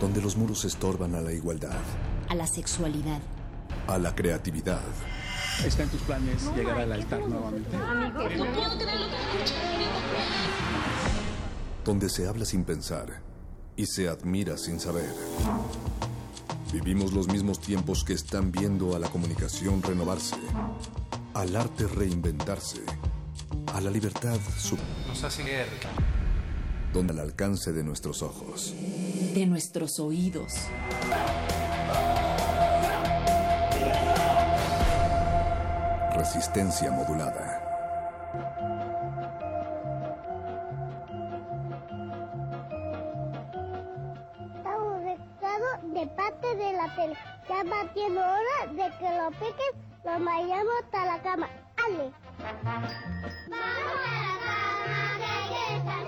donde los muros estorban a la igualdad, a la sexualidad, a la creatividad. ¿Está en tus planes llegar al altar nuevamente? Donde se habla sin pensar y se admira sin saber. Vivimos los mismos tiempos que están viendo a la comunicación renovarse, al arte reinventarse, a la libertad sub... Nos hace guerra donde al alcance de nuestros ojos, de nuestros oídos. Resistencia modulada. Estamos de parte de la tele. Ya batiendo hora de que lo piques, lo vayamos hasta la cama. ¡Ale! ¡Vamos a la cama,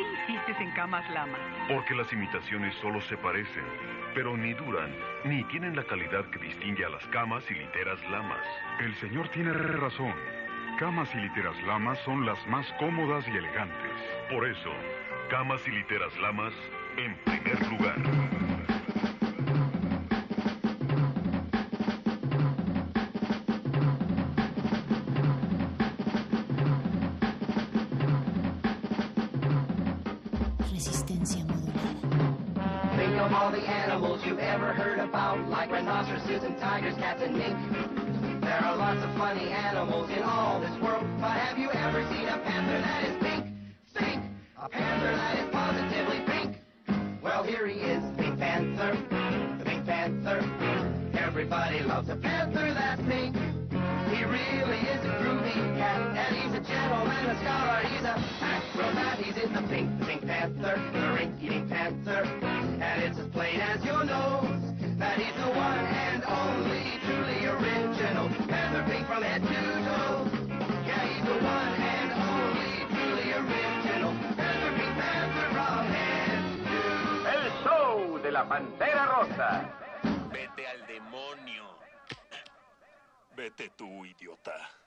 qué insistes en camas lama? Porque las imitaciones solo se parecen, pero ni duran, ni tienen la calidad que distingue a las camas y literas lamas. El señor tiene razón. Camas y literas lamas son las más cómodas y elegantes. Por eso, camas y literas lamas en primer lugar. Rhinoceroses and tigers, cats and mink. There are lots of funny animals in all this world, but have you ever seen a panther that is pink? Pink! A panther that is positively pink. Well, here he is, Pink Panther, the Pink Panther. Everybody loves a panther that's pink. He really is a groovy cat, and he's a gentleman, a scholar, he's a acrobat. He's in the pink, the Pink Panther, the rink-eating panther, Pantera Rosa. Vete al demonio. Vete tú, idiota.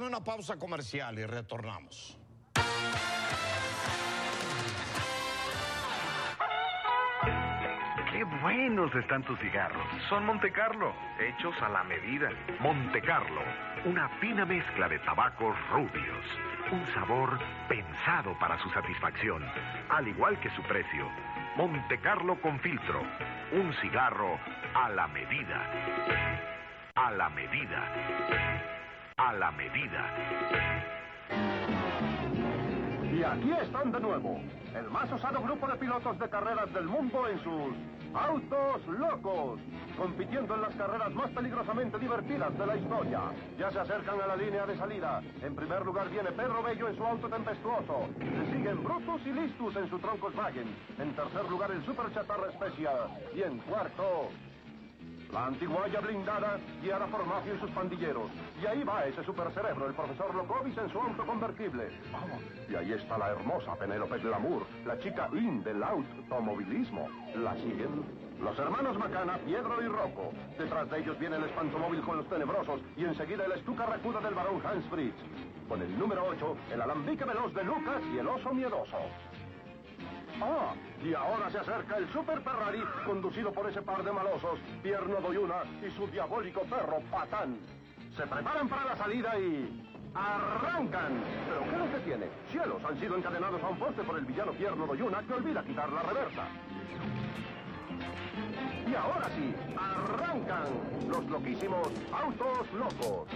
Una pausa comercial y retornamos. Qué buenos están tus cigarros. Son Monte Carlo, hechos a la medida. Monte Carlo, una fina mezcla de tabacos rubios. Un sabor pensado para su satisfacción, al igual que su precio. Monte Carlo con filtro, un cigarro a la medida. A la medida. A la medida. Y aquí están de nuevo, el más osado grupo de pilotos de carreras del mundo en sus autos locos, compitiendo en las carreras más peligrosamente divertidas de la historia. Ya se acercan a la línea de salida. En primer lugar viene Pedro Bello en su auto tempestuoso. Le siguen Brutus y Listus en su Troncoswagen. En tercer lugar el Super Chatarra Special. Y en cuarto, la antiguaya blindada guiada por Mafio y sus pandilleros. Y ahí va ese supercerebro, el profesor Locovis en su auto convertible. Oh, y ahí está la hermosa Penélope Glamour, la chica in del automovilismo. La siguen los hermanos Macana, Piedro y Rocco. Detrás de ellos viene el espantomóvil con los tenebrosos y enseguida el estuca racuda del barón Hans Fritz. Con el número 8, el alambique veloz de Lucas y el oso miedoso. Ah, y ahora se acerca el Super Ferrari, conducido por ese par de malosos, Pierno Doyuna y su diabólico perro Patán. Se preparan para la salida y... ¡Arrancan! ¿Pero qué les detiene? Cielos han sido encadenados a un poste por el villano Pierno Doyuna que olvida quitar la reversa. Y ahora sí, arrancan los loquísimos autos locos.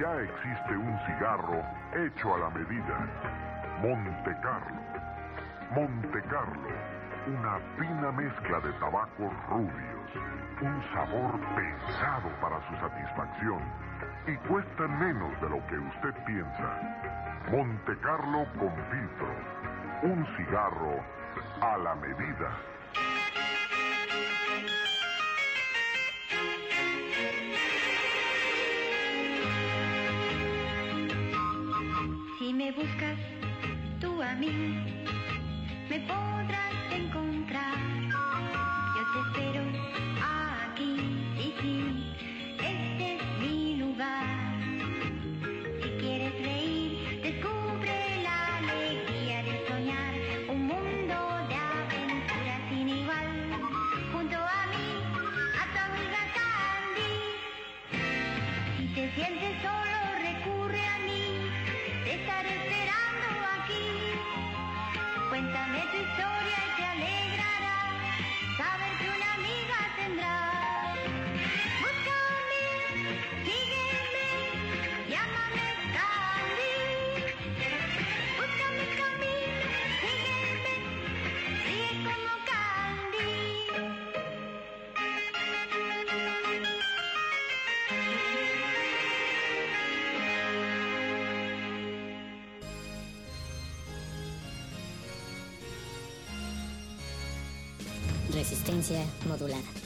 Ya existe un cigarro hecho a la medida. Monte Carlo. Monte Carlo, una fina mezcla de tabacos rubios, un sabor pensado para su satisfacción y cuesta menos de lo que usted piensa. Monte Carlo con filtro, un cigarro a la medida. Buscas tú a mí, Modulada.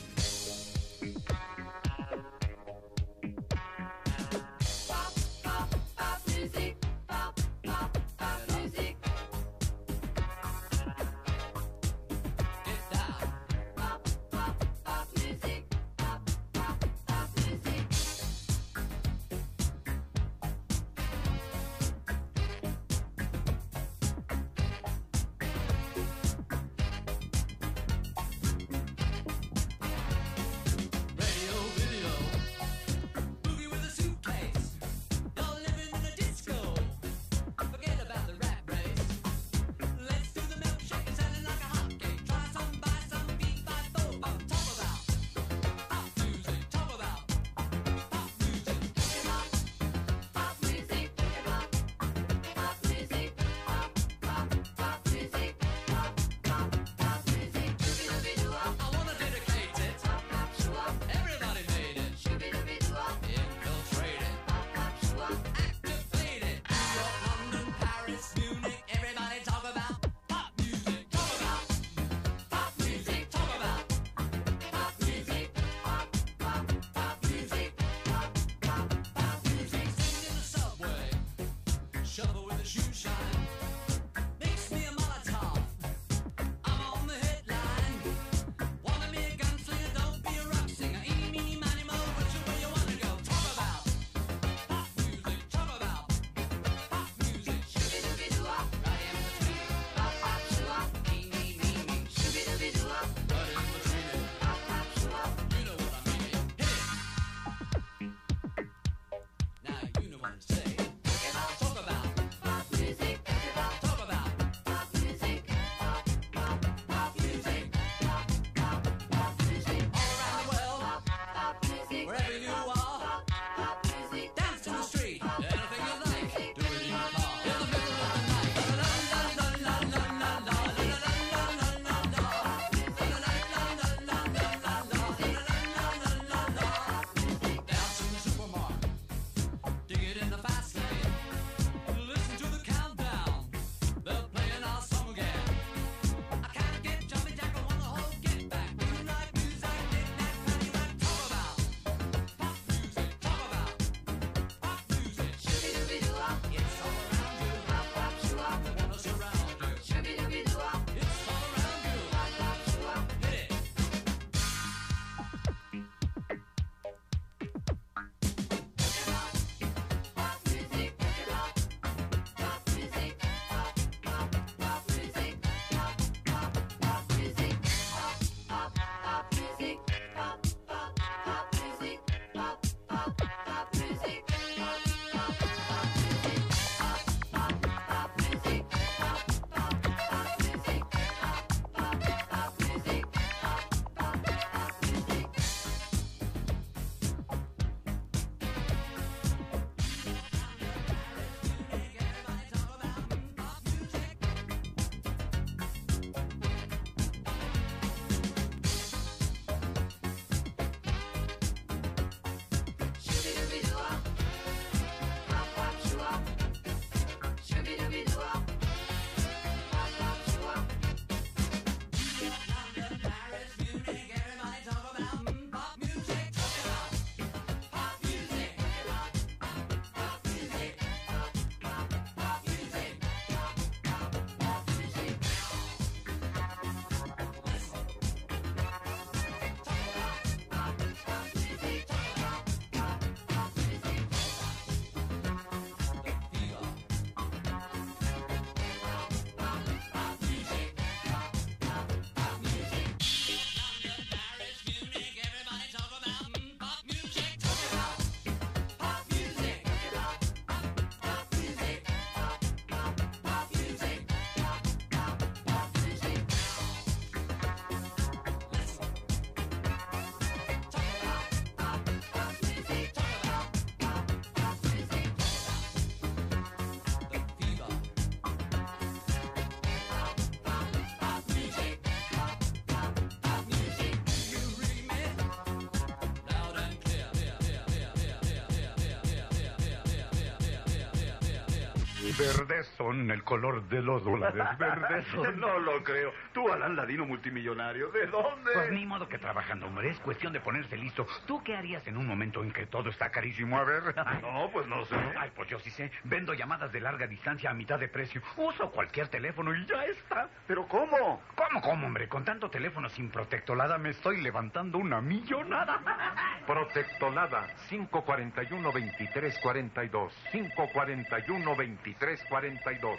Verdes son el color de los dólares. Verdes son. No lo creo. Tú, Alan Ladino multimillonario, ¿de dónde? Pues ni modo que trabajando, hombre. Es cuestión de ponerse listo. ¿Tú qué harías en un momento en que todo está carísimo? A ver. No, pues no sé. Ay, pues yo sí sé. Vendo llamadas de larga distancia a mitad de precio. Uso cualquier teléfono y ya está. ¿Pero cómo? ¿Cómo, cómo, hombre? Con tanto teléfono sin protectolada me estoy levantando una millonada. Protectolada 541-2342. 541-2342.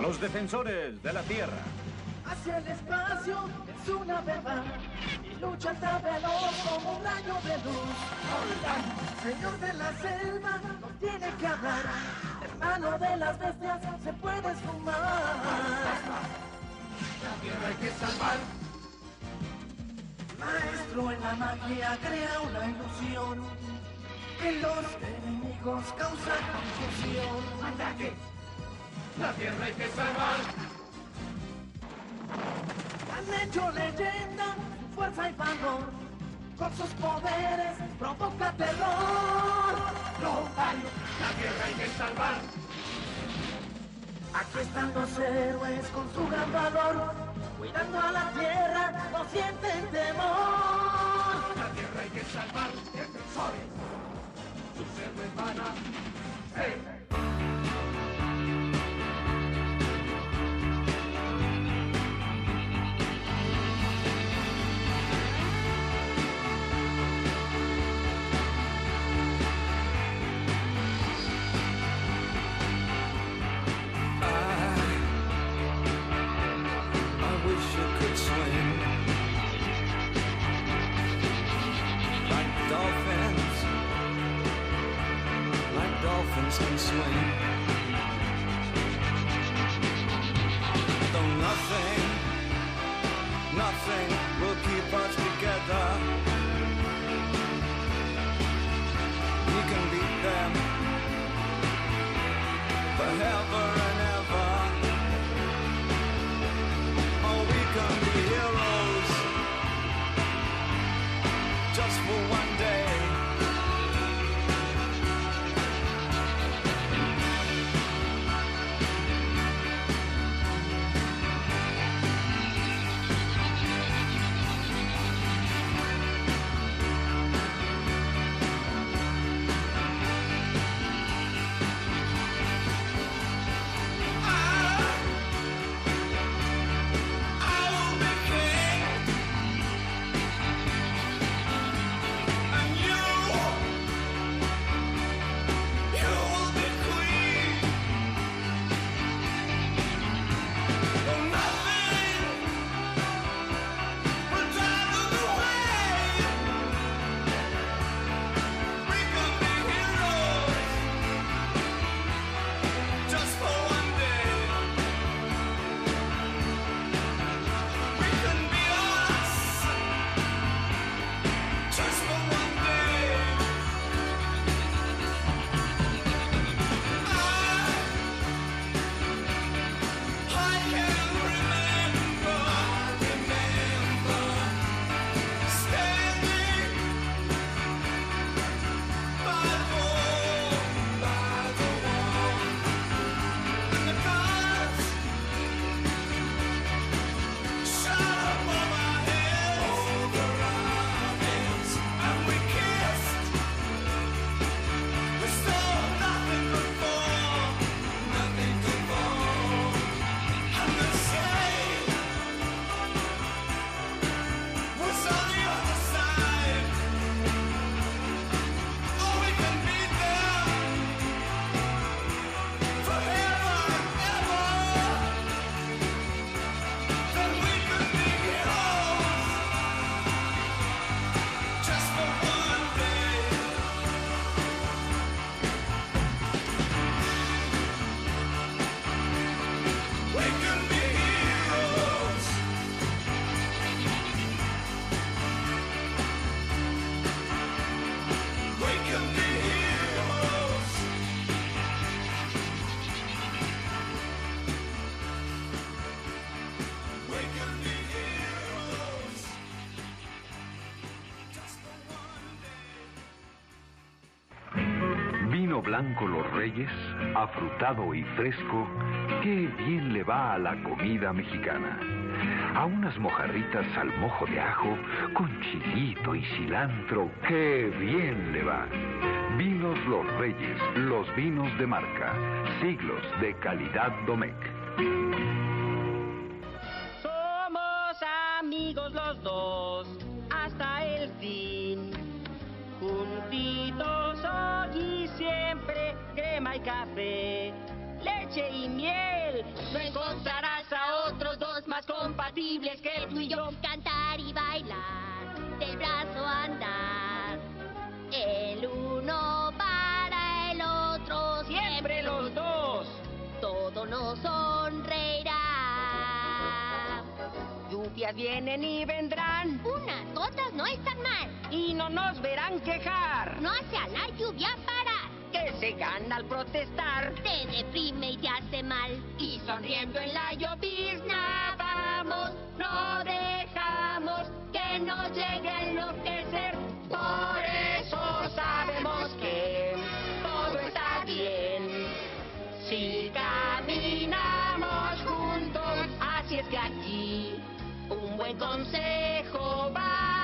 Los defensores de la Tierra. Hacia el espacio es una verdad y lucha hasta veloz como un rayo de luz. Señor de la selva, no tiene que hablar. Hermano de las bestias, se puede esfumar. La tierra hay que salvar. Maestro en la magia crea una ilusión. Y los enemigos causan confusión. ¡Ataque! La tierra hay que salvar. Han hecho leyenda, fuerza y valor. Con sus poderes provoca terror. Rosario, la tierra hay que salvar. Aquí están los héroes con su gran valor. Cuidando a la tierra, no sienten temor. La tierra hay que salvar, defensores. Sus héroes van a... ¡Hey! Bunch together. Reyes, afrutado y fresco, qué bien le va a la comida mexicana. A unas mojarritas al mojo de ajo, con chilito y cilantro, qué bien le va. Vinos Los Reyes, los vinos de marca, siglos de calidad Domecq. Quejar. no hace a la lluvia parar. Que se gana al protestar. Te deprime y te hace mal. Y sonriendo en la llovizna vamos, no dejamos que nos llegue a enloquecer. Por eso sabemos que todo está bien. Si caminamos juntos, así es que aquí un buen consejo va.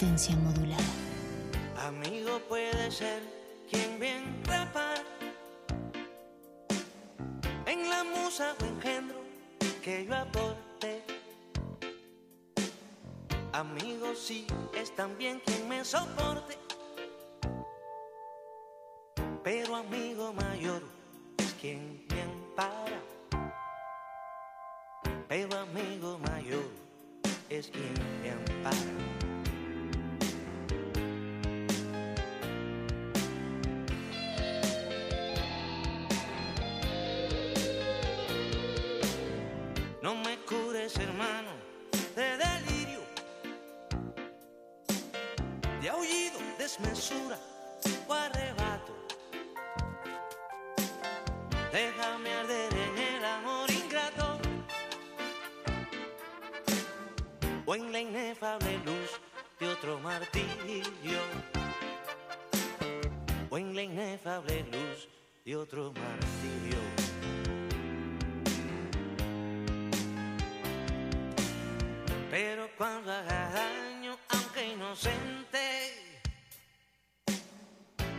Modulada. Amigo puede ser quien bien rapar en la musa o engendro que yo aporte. Amigo sí es también quien me soporte, pero amigo mayor es quien me ampara. Pero amigo mayor es quien me ampara. Desmesura o arrebato. Déjame arder en el amor ingrato o en la inefable luz de otro martirio o en la inefable luz de otro martirio. Pero cuando haga daño, aunque inocente,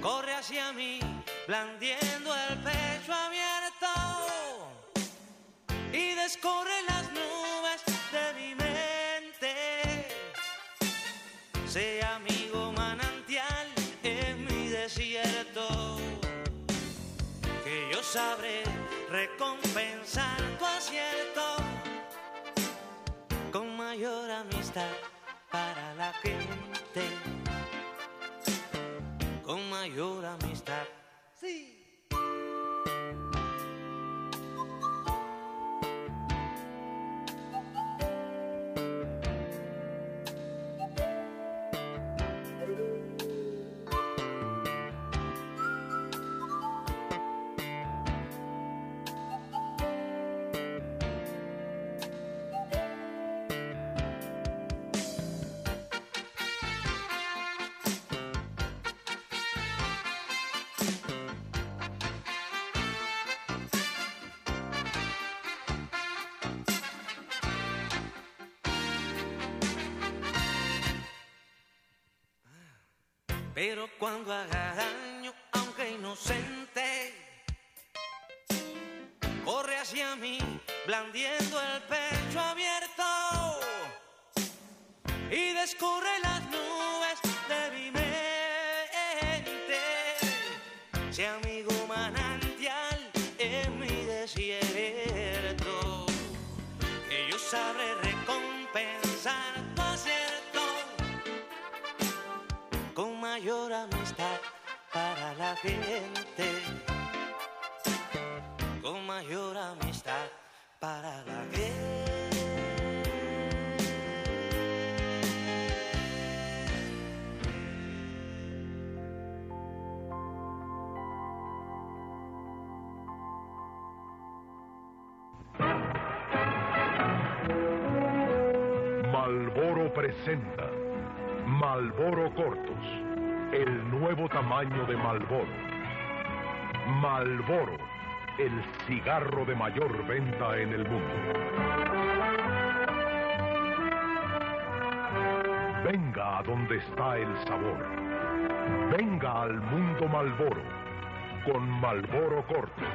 corre hacia mí, blandiendo el pecho abierto y descorre las nubes de mi mente. Sea amigo manantial en mi desierto, que yo sabré recompensar tu acierto con mayor amistad para la gente, con mayor amistad. Sí. Pero cuando haga daño, aunque inocente, hacia mí, blandiendo el pecho abierto y descubre las nubes mayor amistad para la gente. Con mayor amistad para la gente. Malboro presenta Malboro Cortos, el nuevo tamaño de Malboro. Malboro, el cigarro de mayor venta en el mundo. Venga a donde está el sabor. Venga al mundo Malboro con Malboro Cortos.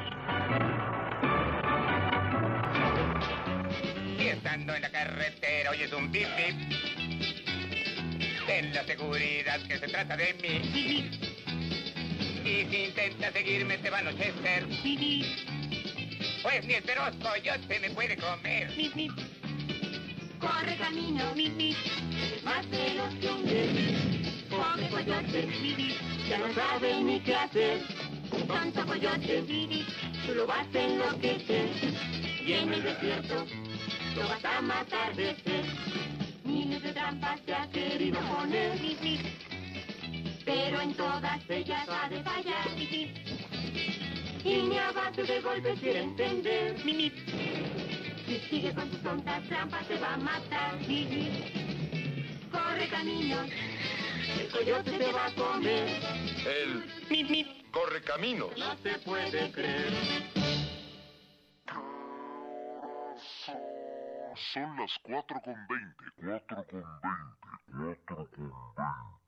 Estando en la carretera oyes un bip bip. Ten la seguridad que se trata de mí. Y si intentas seguirme te va a anochecer. Pues ni el feroz coyote me puede comer. Corre camino, más veloz que un bebé. Pobre coyote, ya no sabe ni qué hacer. Tonto coyote, tú lo vas a enloquecer. Y en el desierto lo vas a matar de sed. Miles de trampas te ha querido poner, pero en todas ellas ha de fallar. Y ni a base de golpes quiere entender. Si sigue con sus tontas trampas te va a matar. Corre caminos, el coyote te va a comer. El corre caminos. No se puede creer. Son las 4 con 20, 4 con 20, 4 con 20.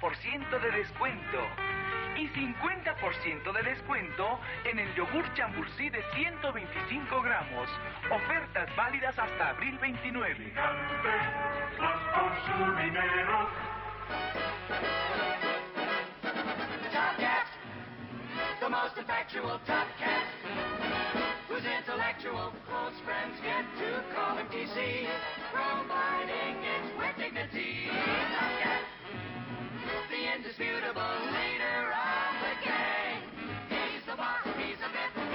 50% de descuento. Y 50% de descuento en el yogur chamburcí de 125 gramos. Ofertas válidas hasta abril 29. the most effectual top cat whose intellectual close friends get to call him DC, combining it with dignity. indisputable leader of the gang. He's the boss, he's a bit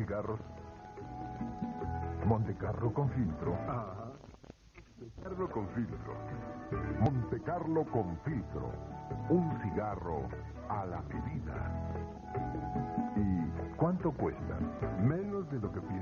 cigarros. Montecarlo con filtro. Montecarlo con filtro. Montecarlo con filtro. Un cigarro a la medida. ¿Y cuánto cuesta? Menos de lo que piensa.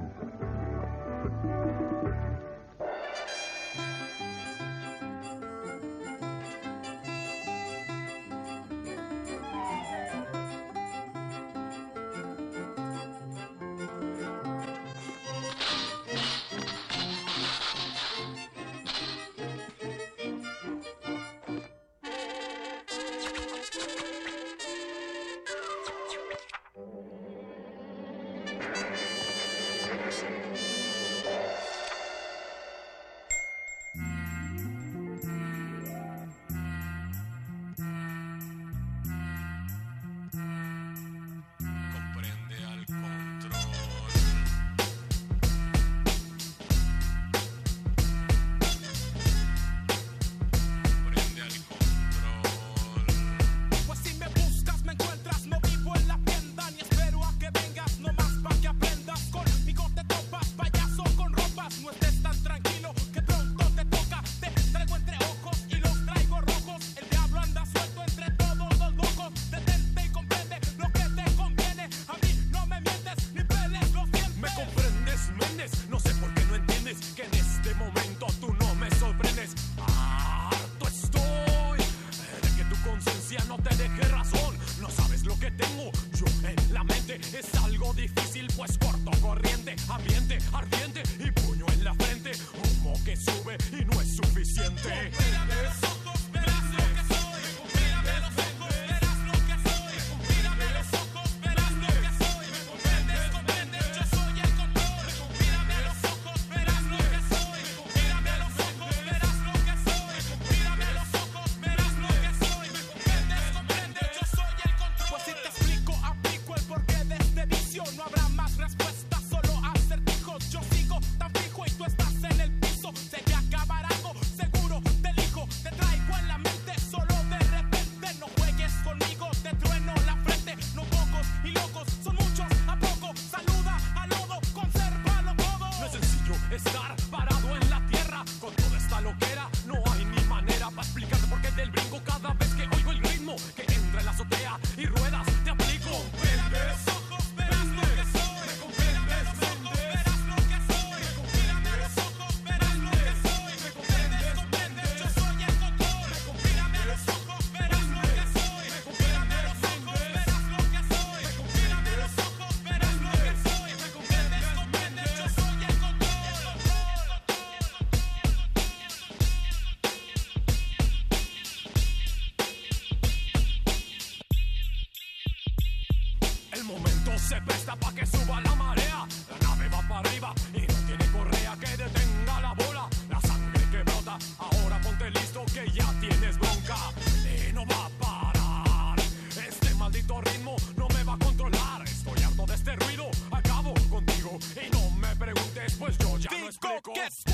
Get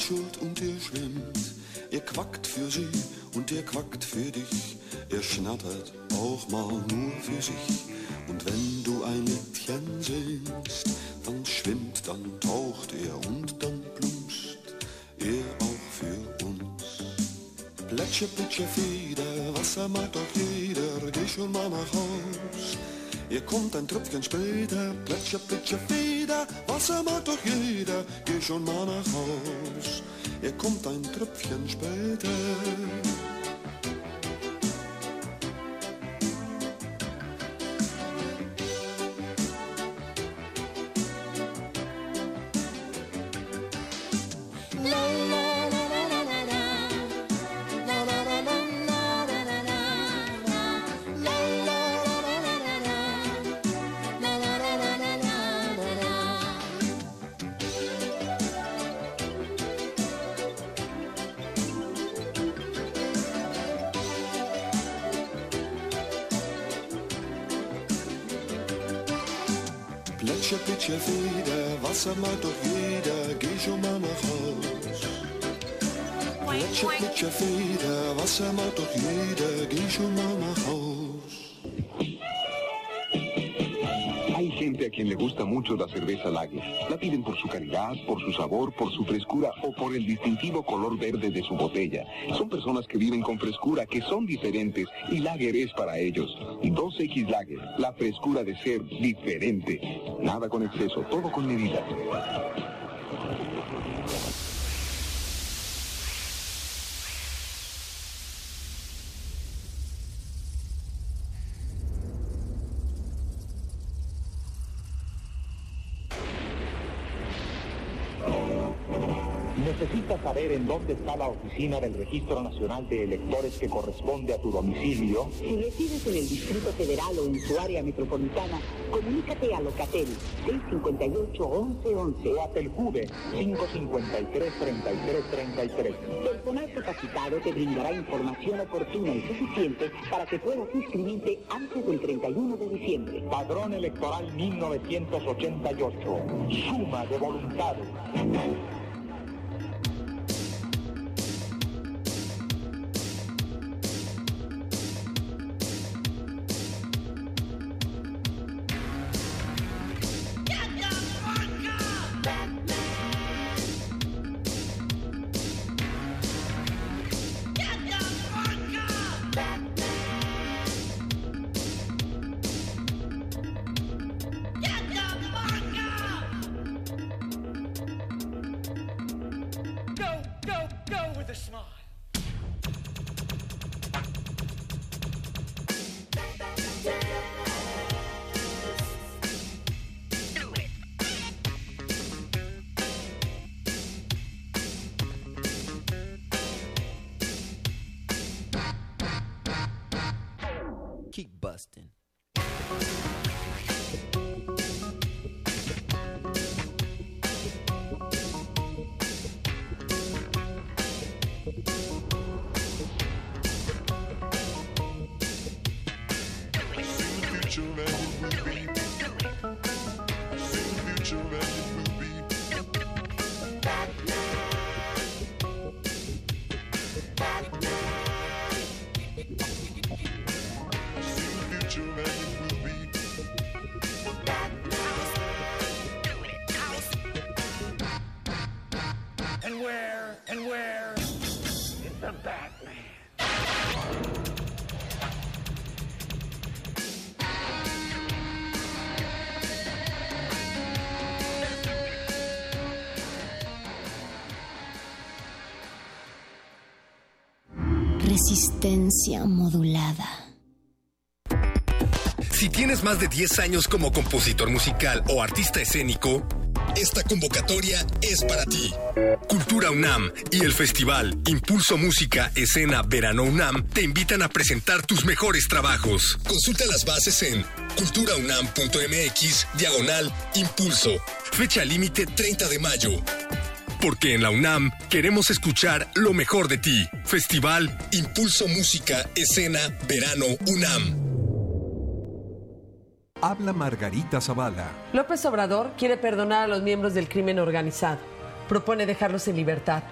macht Schuld und ihr schwimmt. Ihr quackt für sie und ihr quackt für dich. Ihr schnattert auch mal nur für sich. Und wenn du ein Mädchen singst, dann schwimmt, dann taucht er und dann plumpst er auch für uns. Plätsche, plätsche, Feder, Wasser mag doch jeder, geh schon mal nach Haus. Ihr kommt ein Tröpfchen später, plätsche, plätsche, Feder, Wasser mag jeder, geh schon mal nach Haus. Ihr kommt ein Tröpfchen später. Hay gente a quien le gusta mucho la cerveza Lager. La piden por su calidad, por su sabor, por su frescura o por el distintivo color verde de su botella. Son personas que viven con frescura, que son diferentes y Lager es para ellos. 2X Lager, la frescura de ser diferente. Nada con exceso, todo con medida. ¿Necesitas saber en dónde está la oficina del Registro Nacional de Electores que corresponde a tu domicilio? Si resides en el Distrito Federal o en su área metropolitana, comunícate a Locatel 658-1111 O a Telcude 553-3333. Personal capacitado te brindará información oportuna y suficiente para que puedas inscribirte antes del 31 de diciembre. Padrón Electoral 1988. Suma de voluntades. Resistencia modulada. Si tienes más de 10 años como compositor musical o artista escénico, esta convocatoria es para ti. Cultura UNAM y el festival Impulso Música Escena Verano UNAM te invitan a presentar tus mejores trabajos. Consulta las bases en culturaunam.mx diagonal impulso. Fecha límite 30 de mayo. Porque en la UNAM queremos escuchar lo mejor de ti. Festival Impulso Música Escena Verano UNAM. Habla Margarita Zavala. López Obrador quiere perdonar a los miembros del crimen organizado. Propone dejarlos en libertad.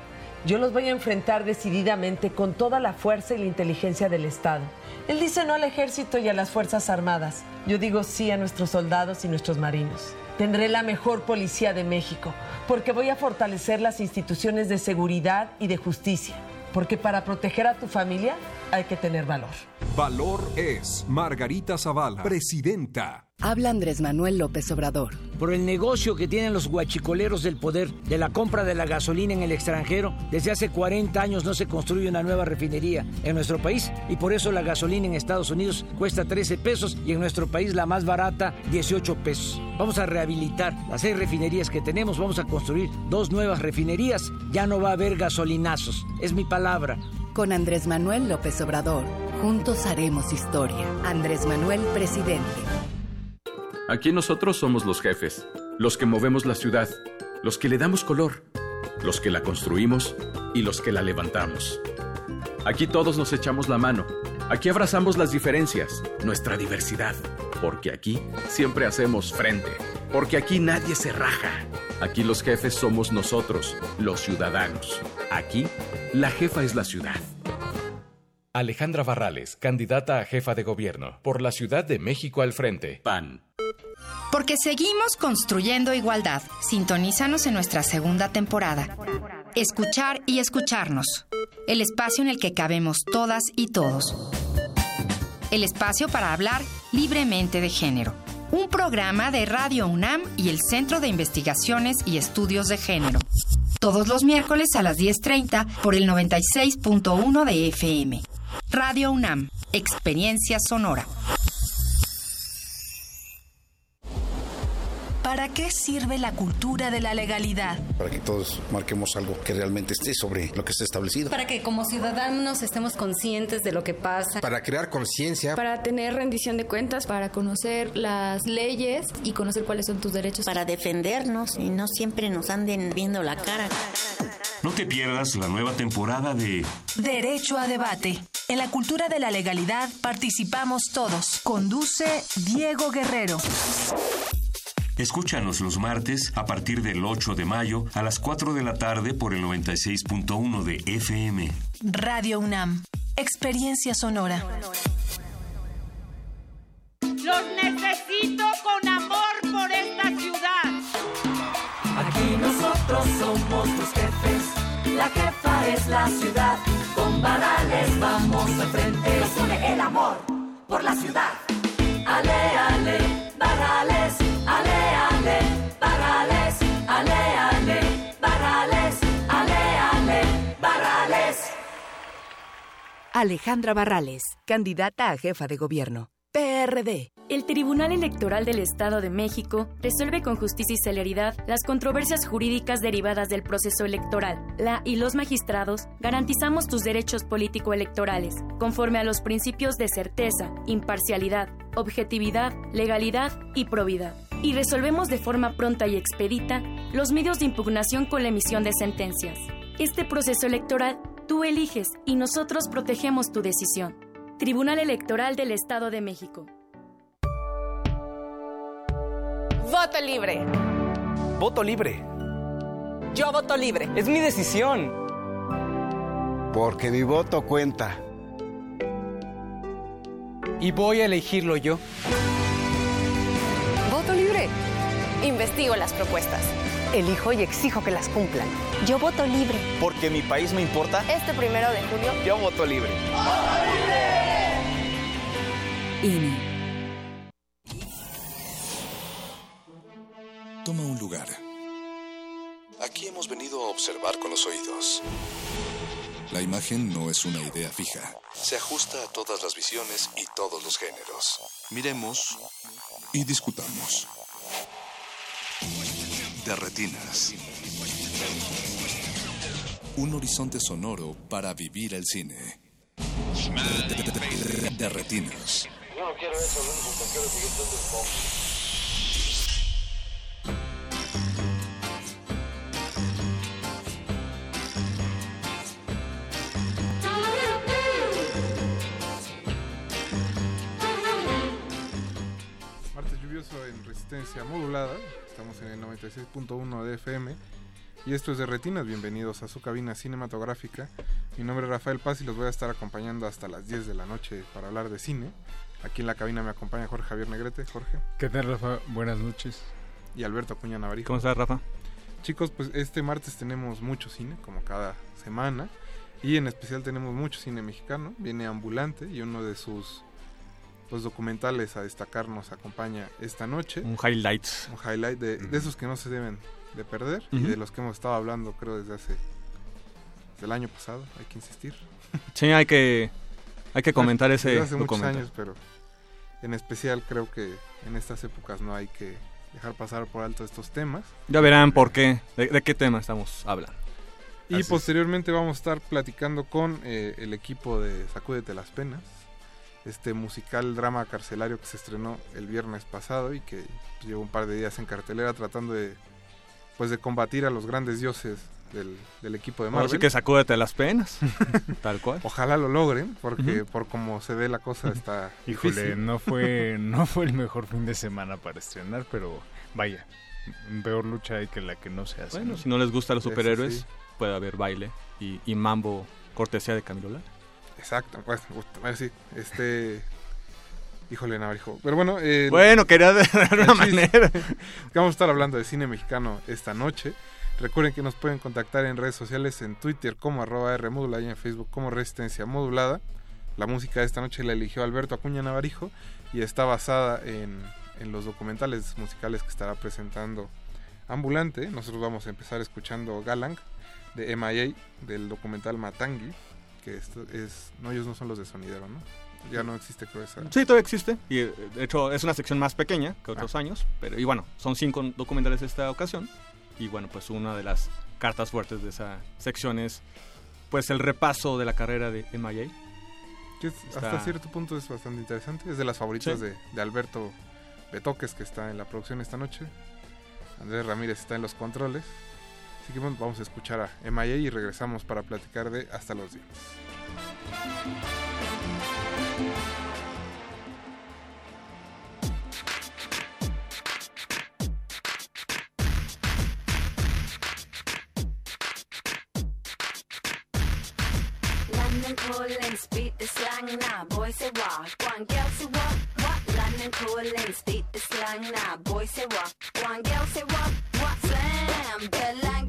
Yo los voy a enfrentar decididamente con toda la fuerza y la inteligencia del Estado. Él dice no al ejército y a las Fuerzas Armadas. Yo digo sí a nuestros soldados y nuestros marinos. Tendré la mejor policía de México, porque voy a fortalecer las instituciones de seguridad y de justicia. Porque para proteger a tu familia hay que tener valor. Valor es Margarita Zavala, presidenta. Habla Andrés Manuel López Obrador. Por el negocio que tienen los guachicoleros del poder de la compra de la gasolina en el extranjero, desde hace 40 años no se construye una nueva refinería en nuestro país y por eso la gasolina en Estados Unidos cuesta 13 pesos y en nuestro país la más barata 18 pesos. Vamos a rehabilitar las seis refinerías que tenemos, vamos a construir dos nuevas refinerías, ya no va a haber gasolinazos, es mi palabra. Con Andrés Manuel López Obrador, juntos haremos historia. Andrés Manuel, presidente. Aquí nosotros somos los jefes, los que movemos la ciudad, los que le damos color, los que la construimos y los que la levantamos. Aquí todos nos echamos la mano. Aquí abrazamos las diferencias, nuestra diversidad. Porque aquí siempre hacemos frente. Porque aquí nadie se raja. Aquí los jefes somos nosotros, los ciudadanos. Aquí, la jefa es la ciudad. Alejandra Barrales, candidata a jefa de gobierno por la Ciudad de México al frente. PAN. Porque seguimos construyendo igualdad. Sintonízanos en nuestra segunda temporada. Escuchar y escucharnos. El espacio en el que cabemos todas y todos. El espacio para hablar libremente de género. Un programa de Radio UNAM y el Centro de Investigaciones y Estudios de Género. Todos los miércoles a las 10.30 por el 96.1 de FM. Radio UNAM, Experiencia Sonora. ¿Para qué sirve la cultura de la legalidad? Para que todos marquemos algo que realmente esté sobre lo que está establecido. Para que como ciudadanos estemos conscientes de lo que pasa. Para crear conciencia. Para tener rendición de cuentas. Para conocer las leyes y conocer cuáles son tus derechos. Para defendernos y no siempre nos anden viendo la cara. No te pierdas la nueva temporada de Derecho a debate. En la cultura de la legalidad participamos todos. Conduce Diego Guerrero. Escúchanos los martes a partir del 8 de mayo a las 4 de la tarde por el 96.1 de FM. Radio UNAM. Experiencia sonora. Los necesito con amor por esta ciudad. Aquí nosotros somos los jefes. La jefa es la ciudad. Con varales vamos al frente. Nos une el amor por la ciudad. Ale, ale, Alejandra Barrales, candidata a jefa de gobierno. PRD. El Tribunal Electoral del Estado de México resuelve con justicia y celeridad las controversias jurídicas derivadas del proceso electoral. La y los magistrados garantizamos tus derechos político-electorales, conforme a los principios de certeza, imparcialidad, objetividad, legalidad y probidad. Y resolvemos de forma pronta y expedita los medios de impugnación con la emisión de sentencias. Este proceso electoral tú eliges y nosotros protegemos tu decisión. Tribunal Electoral del Estado de México. Voto libre. Voto libre. Yo voto libre. Es mi decisión. Porque mi voto cuenta. Y voy a elegirlo yo. Libre. Investigo las propuestas. Elijo y exijo que las cumplan. Yo voto libre. Porque mi país me importa. Este primero de junio. Yo voto libre. ¡Voto libre! INE. Toma un lugar. Aquí hemos venido a observar con los oídos. La imagen no es una idea fija. Se ajusta a todas las visiones y todos los géneros. Miremos y discutamos. De retinas. Un horizonte sonoro para vivir el cine. De, retinas. Yo no quiero eso, lo único que quiero es seguir siendo el pop. Martes lluvioso en resistencia modulada. Estamos en el 96.1 de FM. Y esto es de Retinas. Bienvenidos a su cabina cinematográfica. Mi nombre es Rafael Paz y los voy a estar acompañando hasta las 10 de la noche para hablar de cine. Aquí en la cabina me acompaña Jorge Javier Negrete. Jorge. ¿Qué tal, Rafa? Buenas noches. Y Alberto Acuña Navarijo. ¿Cómo estás, Rafa? Chicos, pues este martes tenemos mucho cine, como cada semana. Y en especial tenemos mucho cine mexicano. Viene Ambulante y uno de sus los documentales a destacar nos acompaña esta noche. Un highlight. Un highlight de, de esos que no se deben de perder y de los que hemos estado hablando creo desde hace desde el año pasado, hay que insistir. Sí, hay que hay que comentar ese desde hace muchos años, pero en especial creo que en estas épocas no hay que dejar pasar por alto estos temas. Ya verán por qué, de, qué tema estamos hablando. Y posteriormente vamos a estar platicando con eh, el equipo de Sacúdete las Penas, este musical drama carcelario que se estrenó el viernes pasado y que llevó un par de días en cartelera tratando de pues de combatir a los grandes dioses del, equipo de Marvel. Así que sacúdete las penas, tal cual. Ojalá lo logren, porque por como se ve la cosa está Híjole, no fue, no fue el mejor fin de semana para estrenar, pero vaya, peor lucha hay que la que no se hace. Bueno, si no les gustan los superhéroes, puede haber baile y, y mambo cortesía de Camilo Exacto, pues, sí, este... Híjole, Navarijo. Pero bueno... Eh, bueno, quería de una manera. Vamos a estar hablando de cine mexicano esta noche. Recuerden que nos pueden contactar en redes sociales, en Twitter como arroba Rmodulada y en Facebook como Resistencia Modulada. La música de esta noche la eligió Alberto Acuña Navarijo y está basada en, en los documentales musicales que estará presentando Ambulante. Nosotros vamos a empezar escuchando Galang de MIA del documental Matangi, que esto es... No, ellos no son los de Sonidero, ¿no? Ya no existe, creo esa. Sí, todavía existe. Y eh, de hecho es una sección más pequeña que otros ah. años. Pero, y bueno, son cinco documentales esta ocasión. Y bueno, pues una de las cartas fuertes de esa sección es pues el repaso de la carrera de MIA. Que hasta cierto punto es bastante interesante. Es de las favoritas de, de, Alberto Betoques, que está en la producción esta noche. Andrés Ramírez está en los controles. Vamos a escuchar a MIA y regresamos para platicar de Hasta los galang,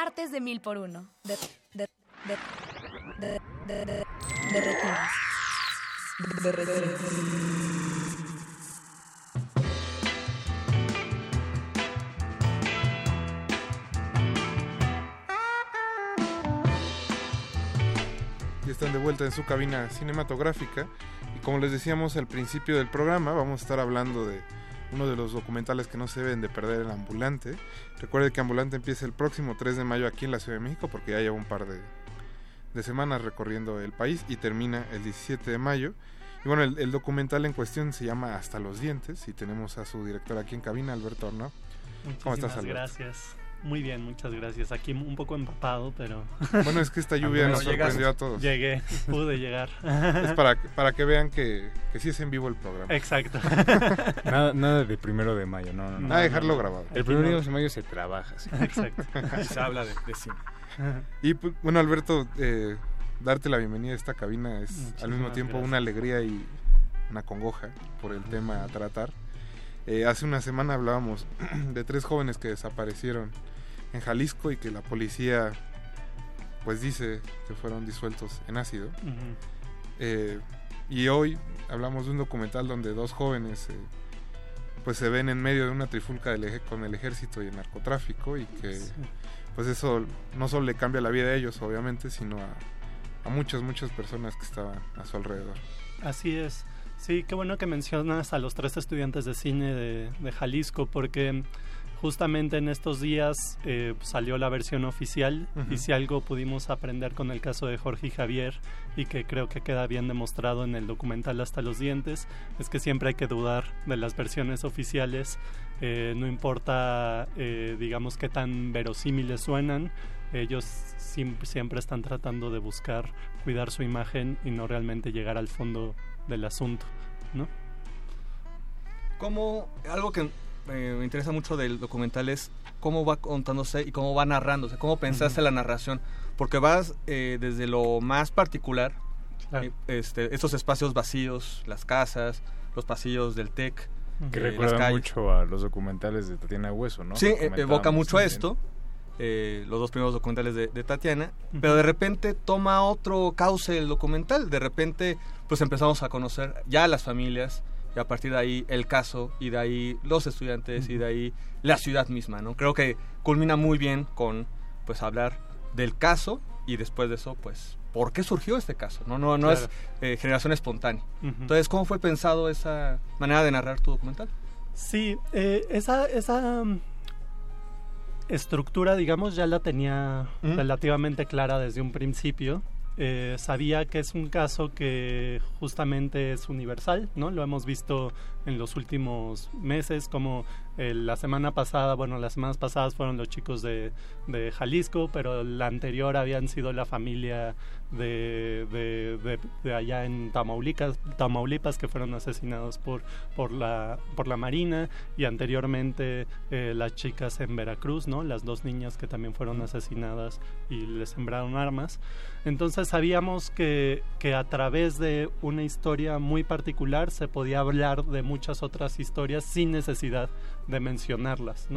Debates de mil por uno. Ya están de vuelta en su cabina cinematográfica. Y como les decíamos al principio del programa, vamos a estar hablando de uno de los documentales que no se deben de perder, El Ambulante. Recuerde que Ambulante empieza el próximo 3 de mayo aquí en la Ciudad de México, porque ya lleva un par de, de semanas recorriendo el país y termina el 17 de mayo. Y bueno, el, el documental en cuestión se llama Hasta los dientes y tenemos a su director aquí en cabina, Alberto Arnau. ¿Cómo estás, Muchísimas Alberto? gracias. Muy bien, muchas gracias. Aquí un poco empapado, pero... Bueno, es que esta lluvia nos sorprendió a todos. Llegué, pude llegar. Es para, para que vean que, que sí es en vivo el programa. Exacto. Nada, nada de primero de mayo, no, no, no. Ah, dejarlo grabado. El primero de mayo se trabaja, sí. Exacto. Se habla de, de cine. Y pues, bueno, Alberto, eh, darte la bienvenida a esta cabina es al mismo tiempo gracias. una alegría y una congoja por el tema a tratar. Eh, hace una semana hablábamos de tres jóvenes que desaparecieron en Jalisco y que la policía pues dice que fueron disueltos en ácido. Eh, y hoy hablamos de un documental donde dos jóvenes eh, pues se ven en medio de una trifulca del eje- con el ejército y el narcotráfico y que Sí. pues eso no solo le cambia la vida a ellos obviamente sino a, a muchas muchas personas que estaban a su alrededor Así es. Sí, qué bueno que mencionas a los tres estudiantes de cine de, de Jalisco, porque justamente en estos días eh, salió la versión oficial y si algo pudimos aprender con el caso de Jorge y Javier y que creo que queda bien demostrado en el documental Hasta los Dientes, es que siempre hay que dudar de las versiones oficiales, eh, no importa, eh, digamos, qué tan verosímiles suenan, ellos siempre están tratando de buscar cuidar su imagen y no realmente llegar al fondo del asunto, ¿no? Como algo que eh, me interesa mucho del documental es cómo va contándose y cómo va narrándose, cómo pensaste Ujú. la narración, porque vas eh, desde lo más particular, Claro. eh, este, estos espacios vacíos, las casas, los pasillos del TEC, Que eh, recuerda mucho a los documentales de Tatiana Hueso, ¿no? Sí, eh, evoca mucho a también. esto, eh, los dos primeros documentales de, de Tatiana, Ujú. pero de repente toma otro cauce el documental, de repente pues empezamos a conocer ya las familias y a partir de ahí el caso y de ahí los estudiantes y de ahí la ciudad misma, ¿no? Creo que culmina muy bien con pues hablar del caso y después de eso pues por qué surgió este caso, no no no es Claro. eh, generación espontánea. Ujú. Entonces, ¿cómo fue pensado esa manera de narrar tu documental? Sí, eh, esa, esa mm, estructura, digamos, ya la tenía relativamente clara desde un principio. Eh, sabía que es un caso que justamente es universal, ¿no? Lo hemos visto en los últimos meses, como eh, la semana pasada, bueno, las semanas pasadas fueron los chicos de, de Jalisco, pero la anterior habían sido la familia de, de, de- de allá en Tamaulipas, Tamaulipas que fueron asesinados por, por, la, por la Marina y anteriormente eh, las chicas en Veracruz, ¿no? Las dos niñas que también fueron asesinadas y les sembraron armas. Entonces sabíamos que, que a través de una historia muy particular se podía hablar de muchas otras historias sin necesidad de mencionarlas.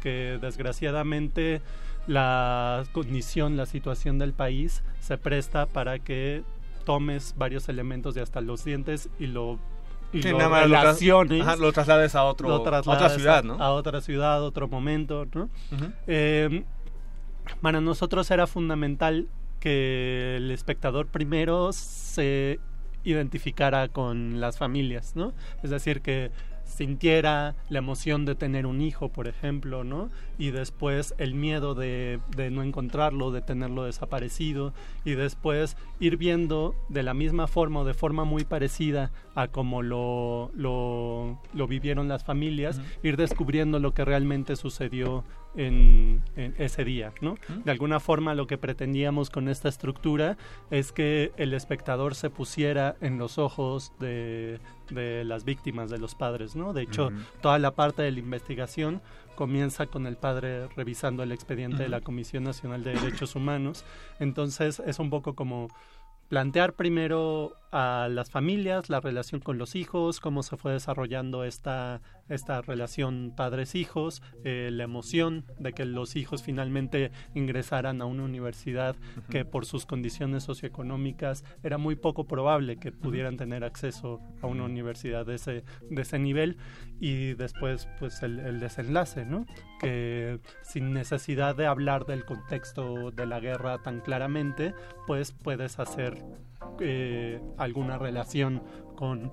Que desgraciadamente la condición, la situación del país se presta para que tomes varios elementos de hasta los dientes y lo y Sí, lo lo tras- relaciones, ajá, lo traslades a otro- lo a otra ciudad, a- ¿no? A otra ciudad, otro momento. Eh, para nosotros era fundamental que el espectador primero se identificara con las familias, ¿no? Es decir, que sintiera la emoción de tener un hijo, por ejemplo, ¿no? Y después el miedo de, de no encontrarlo, de tenerlo desaparecido, y después ir viendo de la misma forma o de forma muy parecida a como lo, lo, lo vivieron las familias, ir descubriendo lo que realmente sucedió en, en ese día, ¿no? De alguna forma lo que pretendíamos con esta estructura es que el espectador se pusiera en los ojos de, de las víctimas, de los padres, ¿no? De hecho, toda la parte de la investigación comienza con el padre revisando el expediente de la Comisión Nacional de Derechos Humanos. Entonces es un poco como plantear primero a las familias, la relación con los hijos, cómo se fue desarrollando esta, esta relación padres-hijos, eh, la emoción de que los hijos finalmente ingresaran a una universidad que por sus condiciones socioeconómicas era muy poco probable que pudieran tener acceso a una universidad de ese, de ese nivel. Y después pues el, el desenlace, ¿no? Que sin necesidad de hablar del contexto de la guerra tan claramente, pues puedes hacer eh, alguna relación con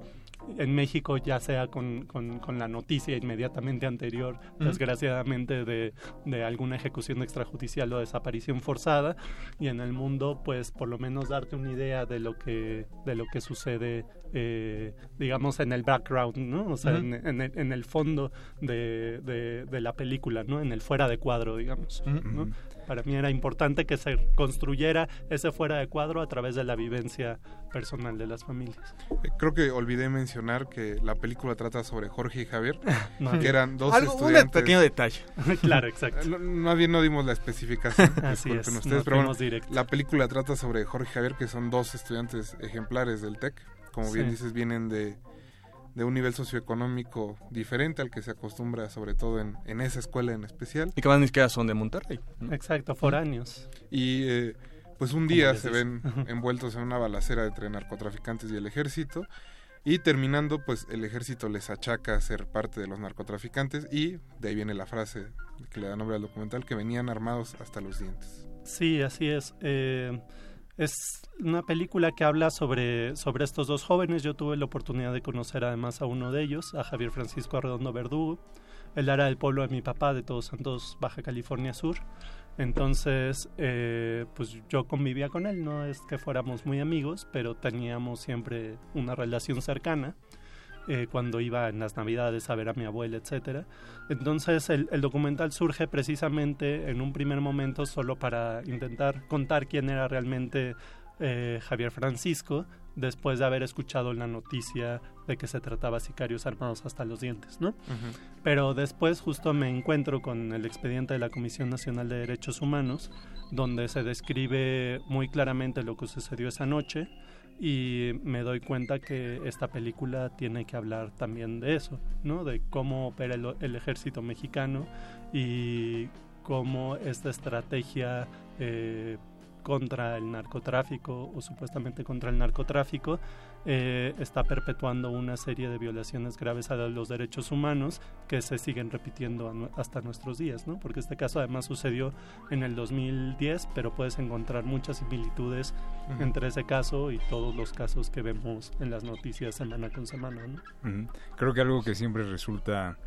en México ya sea con, con, con la noticia inmediatamente anterior, desgraciadamente, de, de alguna ejecución extrajudicial o desaparición forzada, y en el mundo, pues por lo menos darte una idea de lo que, de lo que sucede, eh, digamos, en el background, ¿no? O sea, en, en el, en el fondo de, de, de la película, ¿no? En el fuera de cuadro, digamos, ¿no? Para mí era importante que se construyera ese fuera de cuadro a través de la vivencia personal de las familias. Eh, Creo que olvidé mencionar que la película trata sobre Jorge y Javier, No. que eran dos Algo- un estudiantes. pequeño detalle. Claro, exacto. Eh, no- Más bien no dimos la especificación. Así es, ustedes, nos pero bueno, la película trata sobre Jorge y Javier, que son dos estudiantes ejemplares del TEC. Como bien Sí. dices, vienen de, de un nivel socioeconómico diferente al que se acostumbra, sobre todo en, en esa escuela en especial. Y que más ni siquiera son de Monterrey. ¿no? Exacto, foráneos. Y eh, pues un día se ven envueltos en una balacera entre narcotraficantes y el ejército. Y terminando, pues el ejército les achaca ser parte de los narcotraficantes y de ahí viene la frase que le da nombre al documental, que venían armados hasta los dientes. Sí, así es. Eh, es una película que habla sobre, sobre estos dos jóvenes. Yo tuve la oportunidad de conocer además a uno de ellos, a Javier Francisco Arredondo Verdugo. Él era del pueblo de mi papá, de Todos Santos, Baja California Sur. Entonces, eh, pues yo convivía con él, no es que fuéramos muy amigos, pero teníamos siempre una relación cercana eh, cuando iba en las navidades a ver a mi abuela, etcétera. Entonces el, el documental surge precisamente en un primer momento solo para intentar contar quién era realmente eh, Javier Francisco después de haber escuchado la noticia de que se trataba sicarios armados hasta los dientes, ¿no? Pero después justo me encuentro con el expediente de la Comisión Nacional de Derechos Humanos, donde se describe muy claramente lo que sucedió esa noche y me doy cuenta que esta película tiene que hablar también de eso, ¿no? De cómo opera el, el ejército mexicano y cómo esta estrategia eh, contra el narcotráfico o supuestamente contra el narcotráfico eh, está perpetuando una serie de violaciones graves a los derechos humanos que se siguen repitiendo nu- hasta nuestros días, ¿no? Porque este caso además sucedió en el 2010, pero puedes encontrar muchas similitudes entre ese caso y todos los casos que vemos en las noticias semana con semana, ¿no? Creo que algo que siempre resulta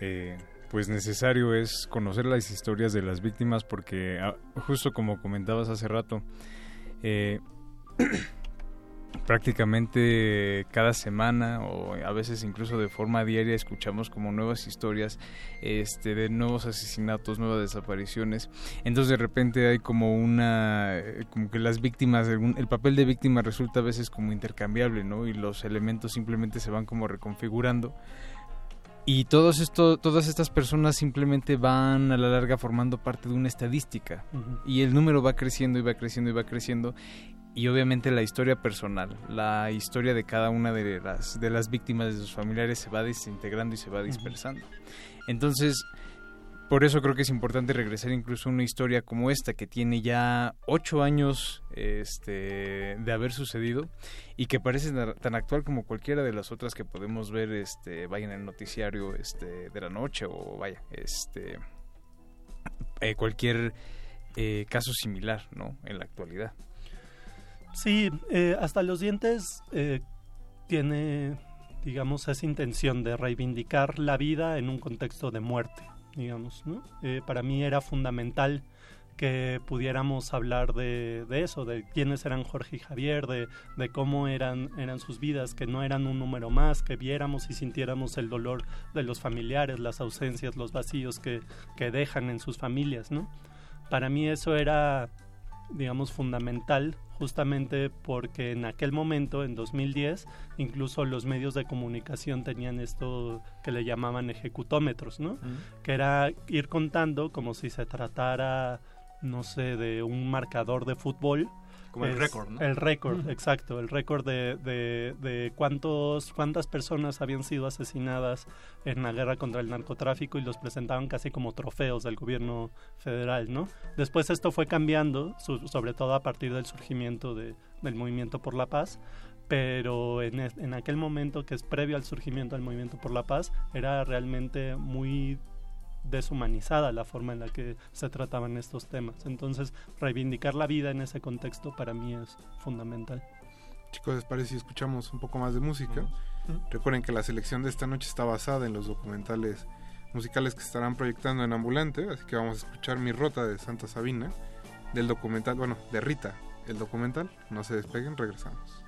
eh, pues necesario es conocer las historias de las víctimas porque ah, justo como comentabas hace rato eh, prácticamente cada semana o a veces incluso de forma diaria escuchamos como nuevas historias este de nuevos asesinatos nuevas desapariciones. Entonces de repente hay como una eh, como que las víctimas el papel de víctima resulta a veces como intercambiable no y los elementos simplemente se van como reconfigurando y todos esto, todas estas personas simplemente van a la larga formando parte de una estadística. Y el número va creciendo y va creciendo y va creciendo. Y obviamente la historia personal, la historia de cada una de las, de las víctimas de sus familiares se va desintegrando y se va dispersando. Entonces, por eso creo que es importante regresar incluso a una historia como esta, que tiene ya ocho años este, de haber sucedido y que parece tan actual como cualquiera de las otras que podemos ver, este, vaya en el noticiario este, de la noche o vaya, este, eh, cualquier eh, caso similar, ¿no? En la actualidad. Sí, eh, hasta los dientes eh, tiene, digamos, esa intención de reivindicar la vida en un contexto de muerte, digamos. Eh, para mí era fundamental que pudiéramos hablar de, de eso, de quiénes eran Jorge y Javier, de, de cómo eran, eran sus vidas, que no eran un número más, que viéramos y sintiéramos el dolor de los familiares, las ausencias, los vacíos que, que dejan en sus familias, ¿no? Para mí eso era digamos, fundamental, justamente porque en aquel momento, en 2010, incluso los medios de comunicación tenían esto que le llamaban ejecutómetros, ¿no? Que era ir contando como si se tratara, no sé, de un marcador de fútbol, Como el récord, ¿no? El récord, exacto, el récord de, de, de cuántos, cuántas personas habían sido asesinadas en la guerra contra el narcotráfico y los presentaban casi como trofeos del gobierno federal, ¿no? Después esto fue cambiando, su- sobre todo a partir del surgimiento de, del movimiento por la paz, pero en, en aquel momento que es previo al surgimiento del movimiento por la paz era realmente muy deshumanizada la forma en la que se trataban estos temas. Entonces, reivindicar la vida en ese contexto para mí es fundamental. Chicos, ¿les parece si escuchamos un poco más de música? Recuerden que la selección de esta noche está basada en los documentales musicales que estarán proyectando en Ambulante, así que vamos a escuchar Mi Rota de Santa Sabina, del documental, bueno, de Rita, el documental. No se despeguen, regresamos.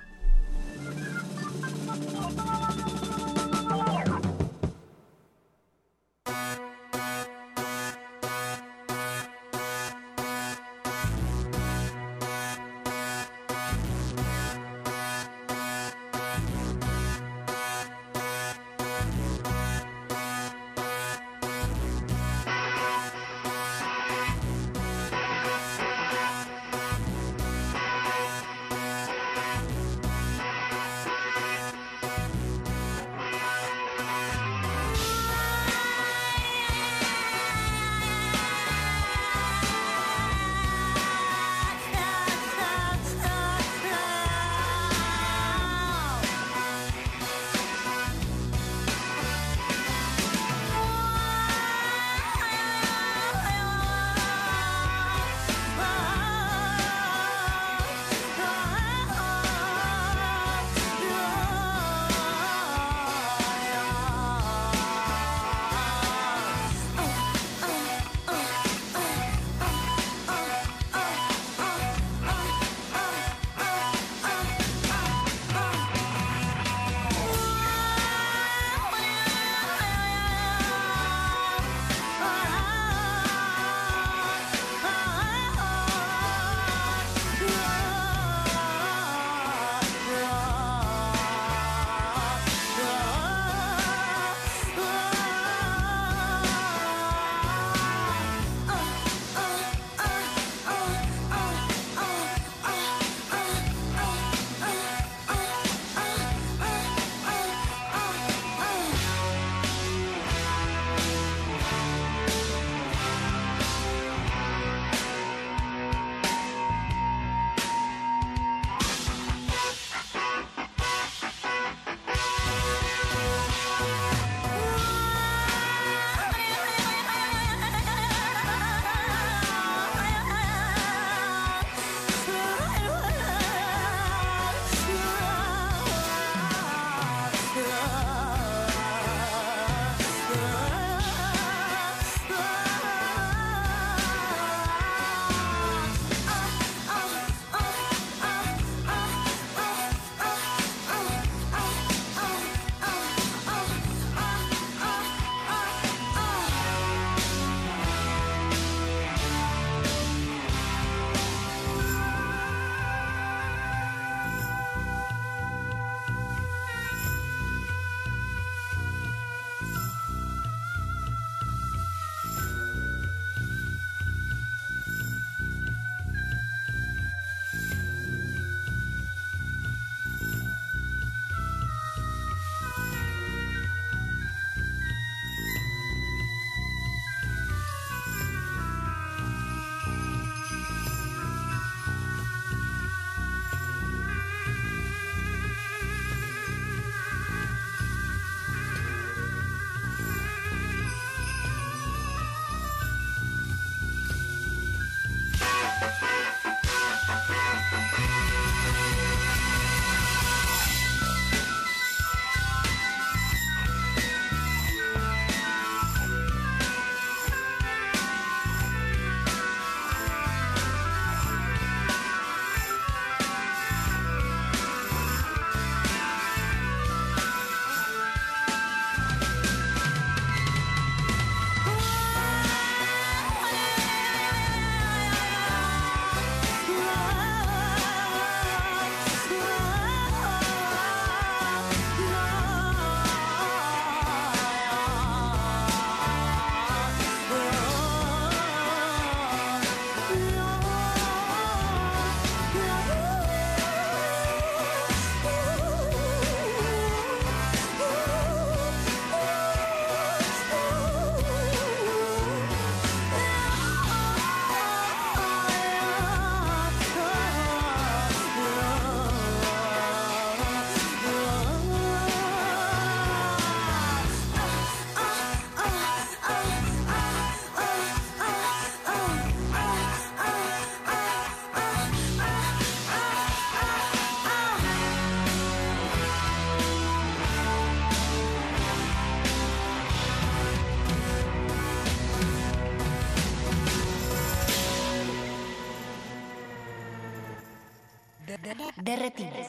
De retinas.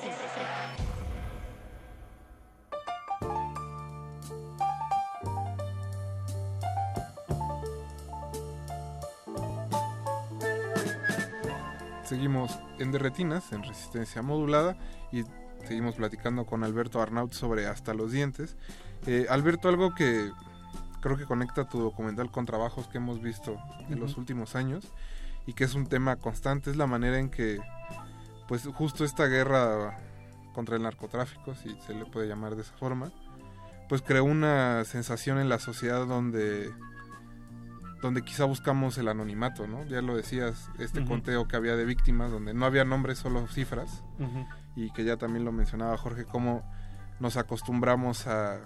Seguimos en Derretinas, en resistencia modulada, y seguimos platicando con Alberto Arnaut sobre Hasta los Dientes. Eh, Alberto, algo que creo que conecta tu documental con trabajos que hemos visto en los Ujú. últimos años y que es un tema constante, es la manera en que, pues justo esta guerra contra el narcotráfico, si se le puede llamar de esa forma, pues creó una sensación en la sociedad donde donde quizá buscamos el anonimato, ¿no? Ya lo decías, este conteo que había de víctimas, donde no había nombres, solo cifras, y que ya también lo mencionaba Jorge, cómo nos acostumbramos a,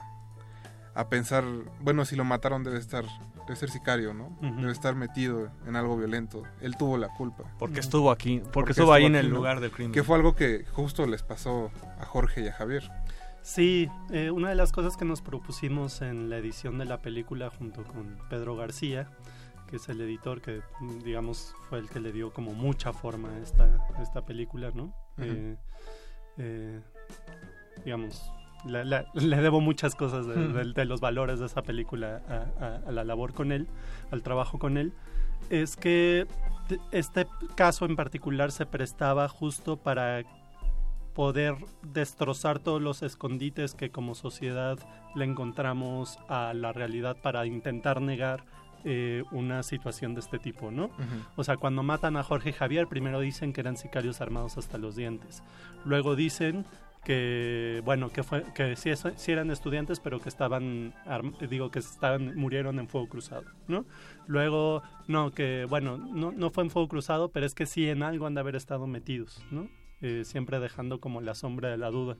a pensar, bueno, si lo mataron debe estar, debe ser sicario, ¿no? Debe estar metido en algo violento. Él tuvo la culpa. Porque estuvo aquí, porque estuvo ahí en el lugar del crimen. Que fue algo que justo les pasó a Jorge y a Javier. Sí, eh, una de las cosas que nos propusimos en la edición de la película junto con Pedro García, que es el editor que, digamos, fue el que le dio como mucha forma a esta, a esta película, ¿no? Eh, eh, digamos, le debo muchas cosas de, Ujú. de- de los valores de esa película a, a- a la labor con él, al trabajo con él, es que este caso en particular se prestaba justo para poder destrozar todos los escondites que como sociedad le encontramos a la realidad para intentar negar eh, una situación de este tipo, ¿no? O sea, cuando matan a Jorge y Javier, primero dicen que eran sicarios armados hasta los dientes. Luego dicen que, bueno, que, fue, que sí, eran estudiantes, pero que estaban, digo, que estaban, murieron en fuego cruzado, ¿no? Luego, no, que, bueno, no, no fue en fuego cruzado, pero es que sí en algo han de haber estado metidos, ¿no? Eh, siempre dejando como la sombra de la duda.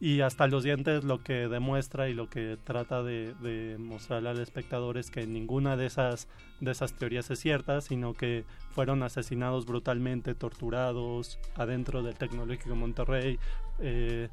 Y hasta los dientes lo que demuestra y lo que trata de, de mostrarle al espectador es que ninguna de esas, de esas teorías es cierta, sino que fueron asesinados brutalmente, torturados adentro del Tecnológico Monterrey, eh,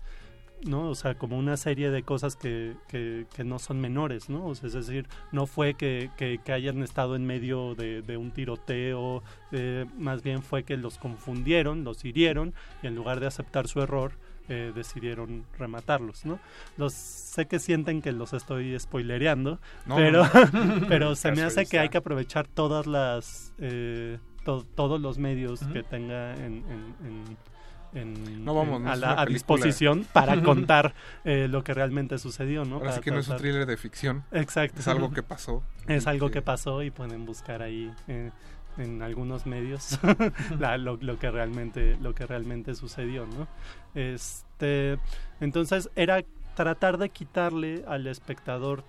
¿no? O sea, como una serie de cosas que, que, que no son menores, ¿no? O sea, es decir, no fue que, que, que hayan estado en medio de, de un tiroteo, eh, más bien fue que los confundieron, los hirieron y en lugar de aceptar su error, eh, decidieron rematarlos, ¿no? Los sé que sienten que los estoy spoilereando, No, pero, no. pero se me hace que hay que aprovechar todas las eh, to- todos los medios que tenga en, en- en- en- No, vamos, en- no a, la- a disposición para contar eh, lo que realmente sucedió, ¿no? Ahora sí que no es un thriller de ficción. Exacto. Es algo que pasó. Es algo que pasó y pueden buscar ahí eh, en algunos medios la- lo, lo que realmente lo que realmente sucedió, ¿no? Este, entonces era tratar de quitarle al espectador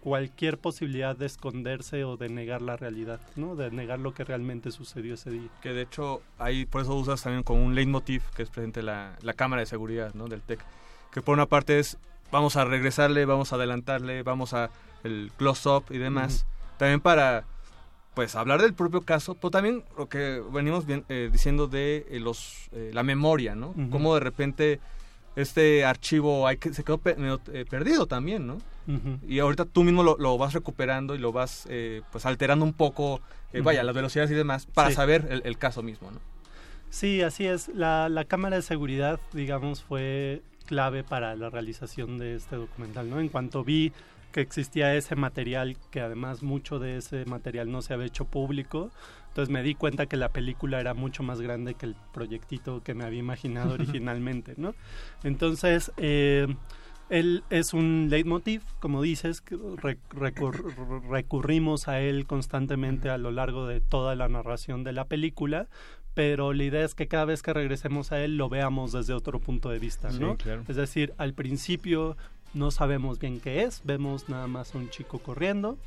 cualquier posibilidad de esconderse o de negar la realidad, ¿no? De negar lo que realmente sucedió ese día. Que de hecho, ahí por eso usas también como un leitmotiv que es presente la, la cámara de seguridad ¿no? del TEC. Que por una parte es, vamos a regresarle, vamos a adelantarle, vamos a el close-up y demás. También para, pues, hablar del propio caso, pero también lo que venimos bien, eh, diciendo de eh, los eh, la memoria, ¿no? Ujú. Cómo de repente este archivo hay que, se quedó pe- eh, perdido también, ¿no? Ujú. Y ahorita tú mismo lo, lo vas recuperando y lo vas eh, pues alterando un poco, eh, vaya, las velocidades y demás, para Sí. saber el, el caso mismo, ¿no? Sí, así es. La, la cámara de seguridad, digamos, fue clave para la realización de este documental, ¿no? En cuanto vi que existía ese material, que además mucho de ese material no se había hecho público, entonces me di cuenta que la película era mucho más grande que el proyectito que me había imaginado originalmente, ¿no? Entonces, eh, él es un leitmotiv, como dices, que re- recur- recurrimos a él constantemente a lo largo de toda la narración de la película, pero la idea es que cada vez que regresemos a él lo veamos desde otro punto de vista, Sí, ¿no? claro. Es decir, al principio no sabemos bien qué es, vemos nada más a un chico corriendo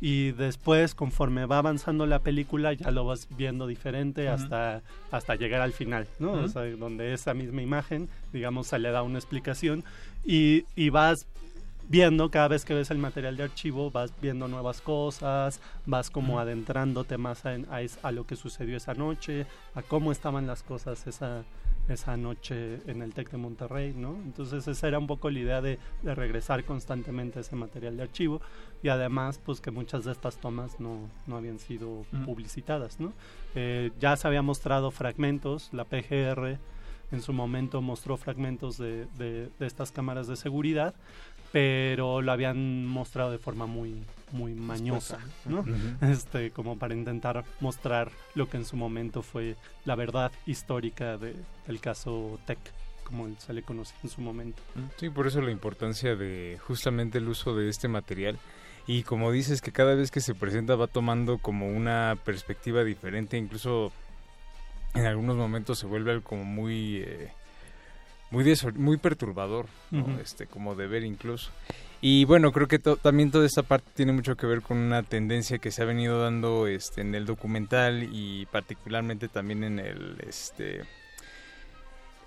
y después conforme va avanzando la película ya lo vas viendo diferente hasta hasta llegar al final, ¿no? O Ujú. sea, donde esa misma imagen, digamos, se le da una explicación y, y vas viendo cada vez que ves el material de archivo, vas viendo nuevas cosas, vas como adentrándote más a, a a lo que sucedió esa noche, a cómo estaban las cosas esa, esa noche en el TEC de Monterrey, ¿no? Entonces esa era un poco la idea de, de regresar constantemente ese material de archivo y además pues que muchas de estas tomas no, no habían sido Ujú. publicitadas, ¿no? Eh, ya se había mostrado fragmentos, la PGR en su momento mostró fragmentos de, de- de estas cámaras de seguridad, pero lo habían mostrado de forma muy muy mañosa, ¿no? Este, como para intentar mostrar lo que en su momento fue la verdad histórica de, del caso Tech, como se le conocía en su momento. Sí, por eso la importancia de justamente el uso de este material. Y como dices, que cada vez que se presenta va tomando como una perspectiva diferente, incluso en algunos momentos se vuelve algo como muy eh, muy muy perturbador, ¿no? Este como de ver incluso. Y bueno, creo que to- también toda esta parte tiene mucho que ver con una tendencia que se ha venido dando este en el documental y particularmente también en el este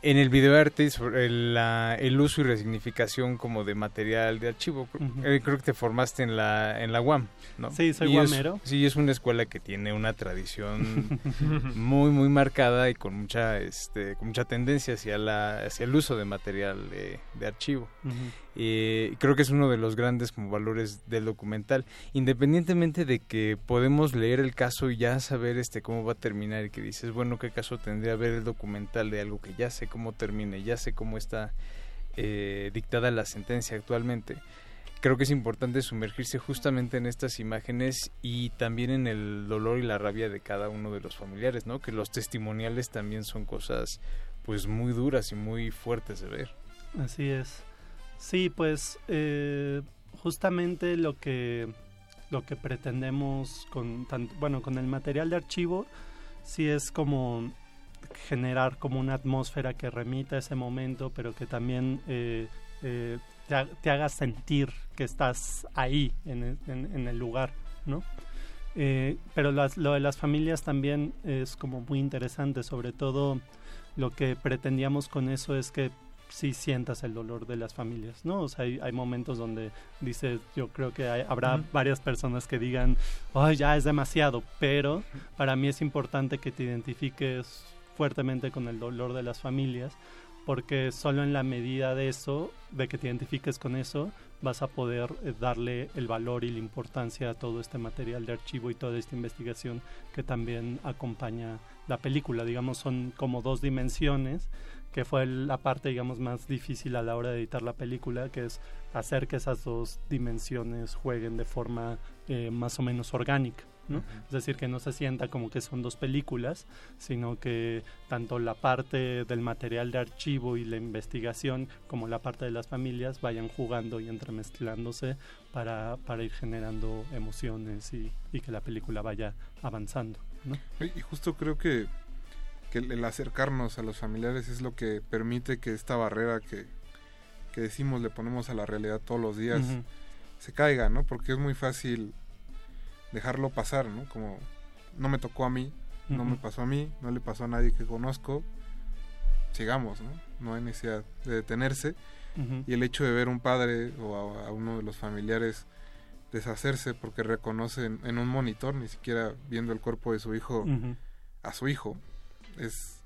en el videoarte sobre el, la- el uso y resignificación como de material de archivo. Eh, creo que te formaste en la en la UAM, ¿no? Sí, soy Y es- guamero. sí, es una escuela que tiene una tradición muy muy marcada y con mucha este con mucha tendencia hacia la hacia el uso de material de, de archivo. Ujú. Eh, creo que es uno de los grandes valores del documental, independientemente de que podemos leer el caso y ya saber este cómo va a terminar y que dices, bueno, qué caso tendría ver el documental de algo que ya sé cómo termine, ya sé cómo está eh, dictada la sentencia actualmente. Creo que es importante sumergirse justamente en estas imágenes y también en el dolor y la rabia de cada uno de los familiares, ¿no? Que los testimoniales también son cosas pues muy duras y muy fuertes de ver. Así es. Sí, pues eh, justamente lo que lo que pretendemos con tan- bueno con el material de archivo sí es como generar como una atmósfera que remita ese momento, pero que también eh, eh, te, ha- te haga sentir que estás ahí en en- el lugar, ¿no? Pero las- lo de las familias también es como muy interesante, sobre todo lo que pretendíamos con eso es que sí sientas el dolor de las familias, ¿no? O sea, hay, hay momentos donde dices, yo creo que hay- habrá Ujú. varias personas que digan, ay, ya es demasiado, pero para mí es importante que te identifiques fuertemente con el dolor de las familias, porque solo en la medida de eso, de que te identifiques con eso, vas a poder eh, darle el valor y la importancia a todo este material de archivo y toda esta investigación que también acompaña la película. Digamos, son como dos dimensiones, que fue la parte, digamos, más difícil a la hora de editar la película, que es hacer que esas dos dimensiones jueguen de forma eh, más o menos orgánica. ¿no? Es decir, que no se sienta como que son dos películas, sino que tanto la parte del material de archivo y la investigación como la parte de las familias vayan jugando y entremezclándose para, para ir generando emociones y, y que la película vaya avanzando. y justo creo que, que el acercarnos a los familiares es lo que permite que esta barrera que, que decimos le ponemos a la realidad todos los días se caiga, ¿no? Porque es muy fácil dejarlo pasar, ¿no? Como no me tocó a mí, no me pasó a mí, no le pasó a nadie que conozco, sigamos, ¿no? No hay necesidad de detenerse. Y el hecho de ver un padre o a, a uno de los familiares deshacerse porque reconocen en un monitor, ni siquiera viendo el cuerpo de su hijo, a su hijo, es,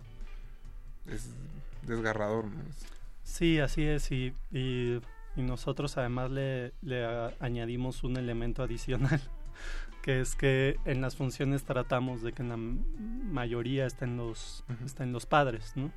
es desgarrador, ¿no? Sí, así es. Y, y, y nosotros además le, le a- añadimos un elemento adicional, que es que en las funciones tratamos de que en la mayoría estén los, estén los padres, ¿no?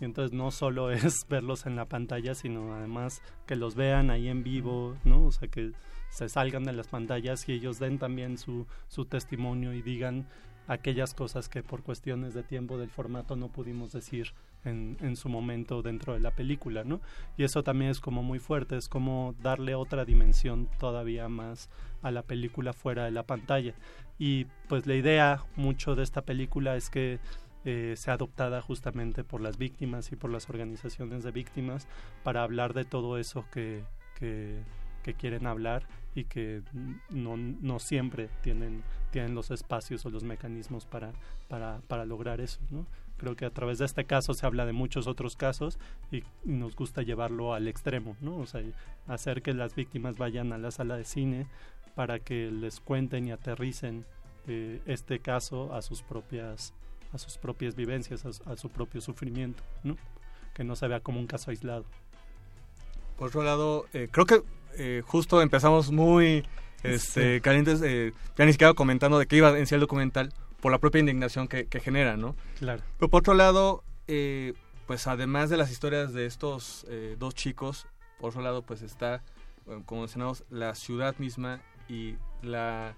Y entonces no solo es verlos en la pantalla, sino además que los vean ahí en vivo, ¿no? O sea, que se salgan de las pantallas y ellos den también su, su testimonio y digan aquellas cosas que por cuestiones de tiempo del formato no pudimos decir en, en su momento dentro de la película, ¿no? Y eso también es como muy fuerte, es como darle otra dimensión todavía más a la película fuera de la pantalla. Y pues la idea mucho de esta película es que eh, sea adoptada justamente por las víctimas y por las organizaciones de víctimas para hablar de todo eso que, que, que quieren hablar y que no, no siempre tienen, tienen los espacios o los mecanismos para, para, para lograr eso, ¿no? Creo que a través de este caso se habla de muchos otros casos y nos gusta llevarlo al extremo, ¿no? O sea, hacer que las víctimas vayan a la sala de cine para que les cuenten y aterricen eh, este caso a sus propias a sus propias vivencias, a, a su propio sufrimiento, ¿no? Que no se vea como un caso aislado. Por otro lado, eh, creo que eh, justo empezamos muy este, Sí. calientes, eh, ya ni siquiera comentando de qué iba en sí el documental, por la propia indignación que, que genera, ¿no? Claro. Pero por otro lado, eh, pues además de las historias de estos eh, dos chicos, por otro lado, pues está, como mencionamos, la ciudad misma y la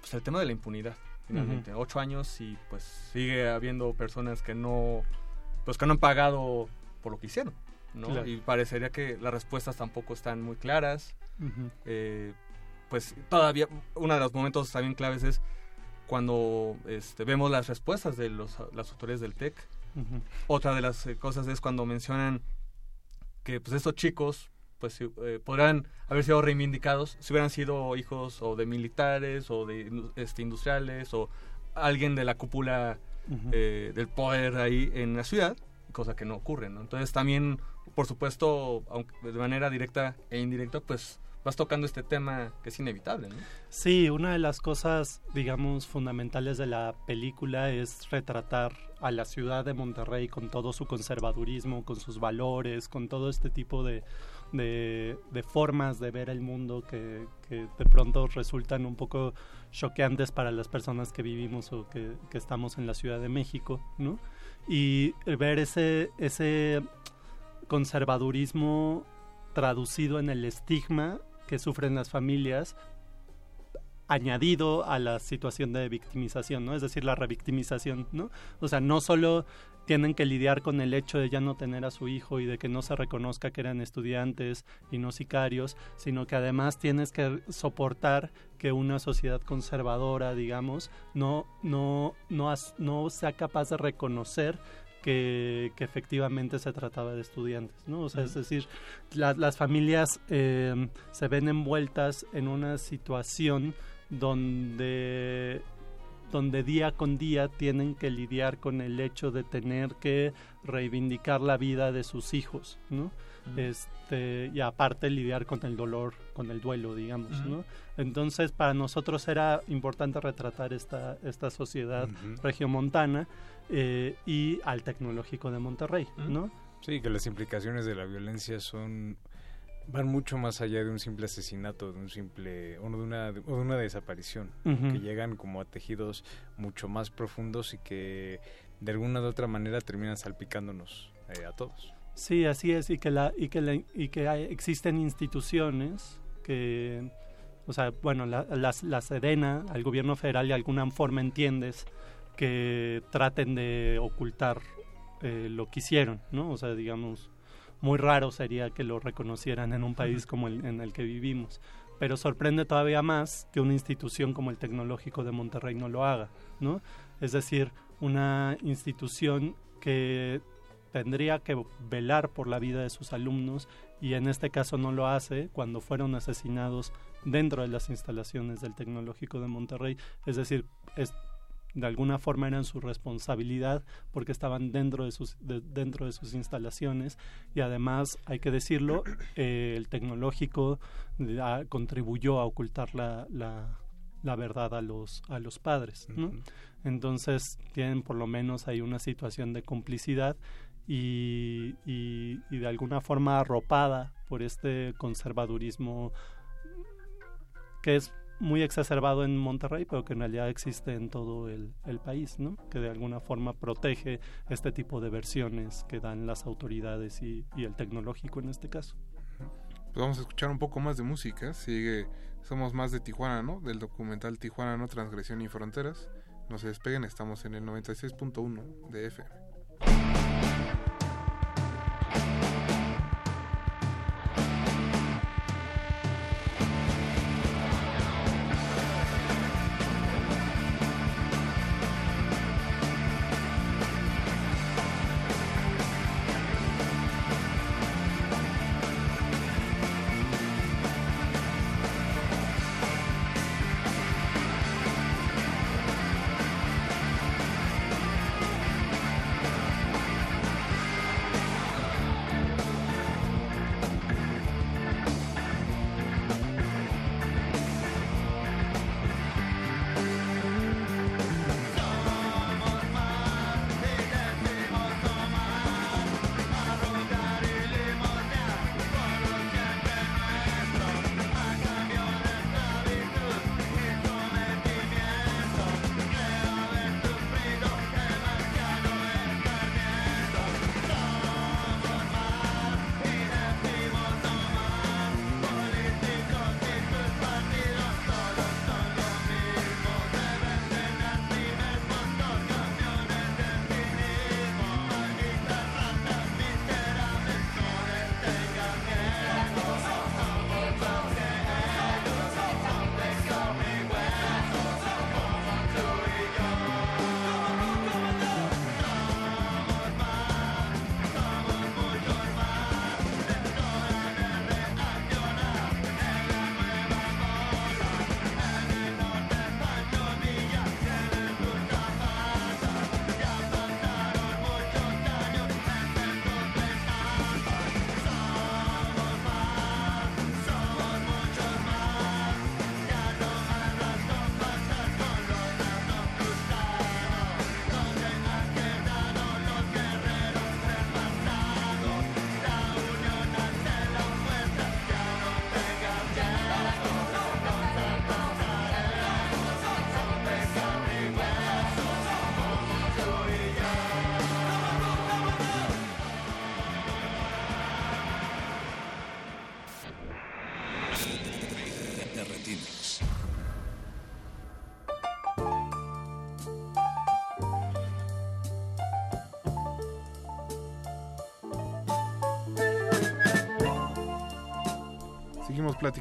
pues el tema de la impunidad. Finalmente, ocho años y pues sigue habiendo personas que no, pues que no han pagado por lo que hicieron, ¿no? Claro. Y parecería que las respuestas tampoco están muy claras. Eh, pues todavía uno de los momentos también claves es cuando este, vemos las respuestas de los, las autoridades del TEC. Otra de las eh, cosas es cuando mencionan que pues estos chicos pues eh, podrán haber sido reivindicados si hubieran sido hijos o de militares o de este, industriales o alguien de la cúpula eh, del poder ahí en la ciudad, cosa que no ocurre, ¿no? Entonces también, por supuesto, aunque de manera directa e indirecta, pues vas tocando este tema que es inevitable. Sí, una de las cosas, digamos, fundamentales de la película es retratar a la ciudad de Monterrey con todo su conservadurismo, con sus valores, con todo este tipo de, de, de formas de ver el mundo que, que de pronto resultan un poco choqueantes para las personas que vivimos o que, que estamos en la Ciudad de México, ¿no? Y ver ese, ese conservadurismo traducido en el estigma que sufren las familias añadido a la situación de victimización, ¿no? Es decir, la revictimización, ¿no? O sea, no solo tienen que lidiar con el hecho de ya no tener a su hijo y de que no se reconozca que eran estudiantes y no sicarios, sino que además tienes que soportar que una sociedad conservadora, digamos, no, no, no, no sea capaz de reconocer que, que efectivamente se trataba de estudiantes, ¿no? O sea, es decir, la- las familias eh, se ven envueltas en una situación donde donde día con día tienen que lidiar con el hecho de tener que reivindicar la vida de sus hijos, ¿no? Este, y aparte lidiar con el dolor, con el duelo, digamos. ¿no? Entonces, para nosotros era importante retratar esta, esta sociedad Ujú. regiomontana eh, y al tecnológico de Monterrey, ¿no? Sí, que las implicaciones de la violencia son van mucho más allá de un simple asesinato, de un simple o de una o de una desaparición, que llegan como a tejidos mucho más profundos y que de alguna u otra manera terminan salpicándonos eh, a todos. Sí, así es, y que, la, y que, la- y que hay- existen instituciones que, o sea, bueno, la, las- la Sedena, al gobierno federal de alguna forma entiendes que traten de ocultar eh, lo que hicieron, ¿no? O sea, digamos, muy raro sería que lo reconocieran en un país como el en el que vivimos. Pero sorprende todavía más que una institución como el Tecnológico de Monterrey no lo haga, ¿no? Es decir, una institución que tendría que velar por la vida de sus alumnos y en este caso no lo hace cuando fueron asesinados dentro de las instalaciones del Tecnológico de Monterrey. Es decir, es, de alguna forma eran su responsabilidad porque estaban dentro de sus, de- dentro de sus instalaciones y además, hay que decirlo, eh, el Tecnológico ah, contribuyó a ocultar la, la, la verdad a los, a los padres. ¿no? Entonces tienen por lo menos ahí una situación de complicidad y, y- y de alguna forma arropada por este conservadurismo que es muy exacerbado en Monterrey, pero que en realidad existe en todo el, el país, ¿no? Que de alguna forma protege este tipo de versiones que dan las autoridades y, y el tecnológico en este caso. Pues vamos a escuchar un poco más de música. Sigue Somos más de Tijuana, ¿no? Del documental Tijuana, no transgresión y fronteras. No se despeguen, estamos en el 96.1 de FM.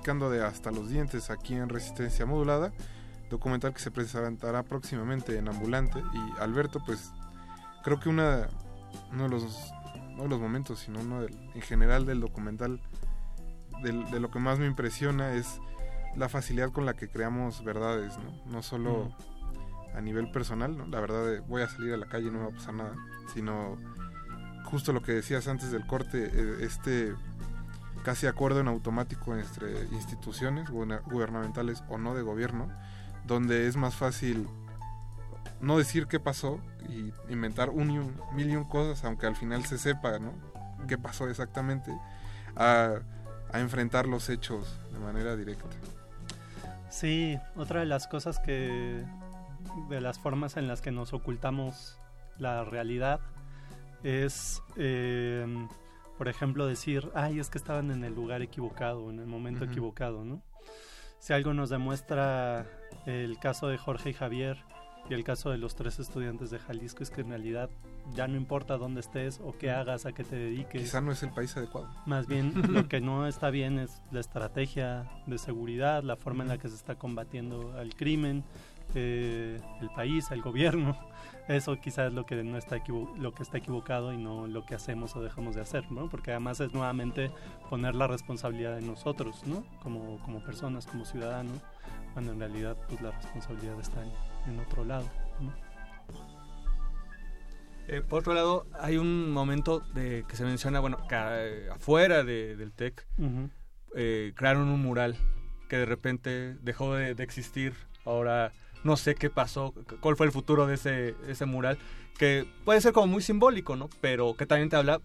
Platicando de Hasta los Dientes aquí en Resistencia Modulada, documental que se presentará próximamente en Ambulante. Y Alberto, pues creo que una, uno, de los, no de los momentos, sino uno del- en general del documental, del- de lo que más me impresiona es la facilidad con la que creamos verdades, ¿no? No solo a nivel personal, ¿no? La verdad de voy a salir a la calle y no me va a pasar nada, sino justo lo que decías antes del corte, eh, este casi acuerdo en automático entre instituciones guberna- gubernamentales o no de gobierno, donde es más fácil no decir qué pasó y inventar un y mil cosas, aunque al final se sepa, ¿no? qué pasó exactamente, a, a enfrentar los hechos de manera directa. Sí, otra de las cosas que, de las formas en las que nos ocultamos la realidad es, eh, por ejemplo, decir, ay, es que estaban en el lugar equivocado, en el momento equivocado, ¿no? Si algo nos demuestra el caso de Jorge y Javier y el caso de los tres estudiantes de Jalisco es que en realidad ya no importa dónde estés o qué hagas, a qué te dediques. Quizá no es el país adecuado. Más bien, lo que no está bien es la estrategia de seguridad, la forma en la que se está combatiendo al crimen, eh, el país, el gobierno. Eso quizás es lo que no está lo que está equivocado y no lo que hacemos o dejamos de hacer, ¿no? Porque además es nuevamente poner la responsabilidad en nosotros, ¿no? Como, como personas, como ciudadanos, cuando en realidad pues la responsabilidad está en, en otro lado, ¿no? Eh, por otro lado, hay un momento de que se menciona, bueno, que afuera de- del TEC Ujú. eh, crearon un mural que de repente dejó de, de existir. Ahora no sé qué pasó, cuál fue el futuro de ese, ese mural, que puede ser como muy simbólico, ¿no? Pero que también te habla,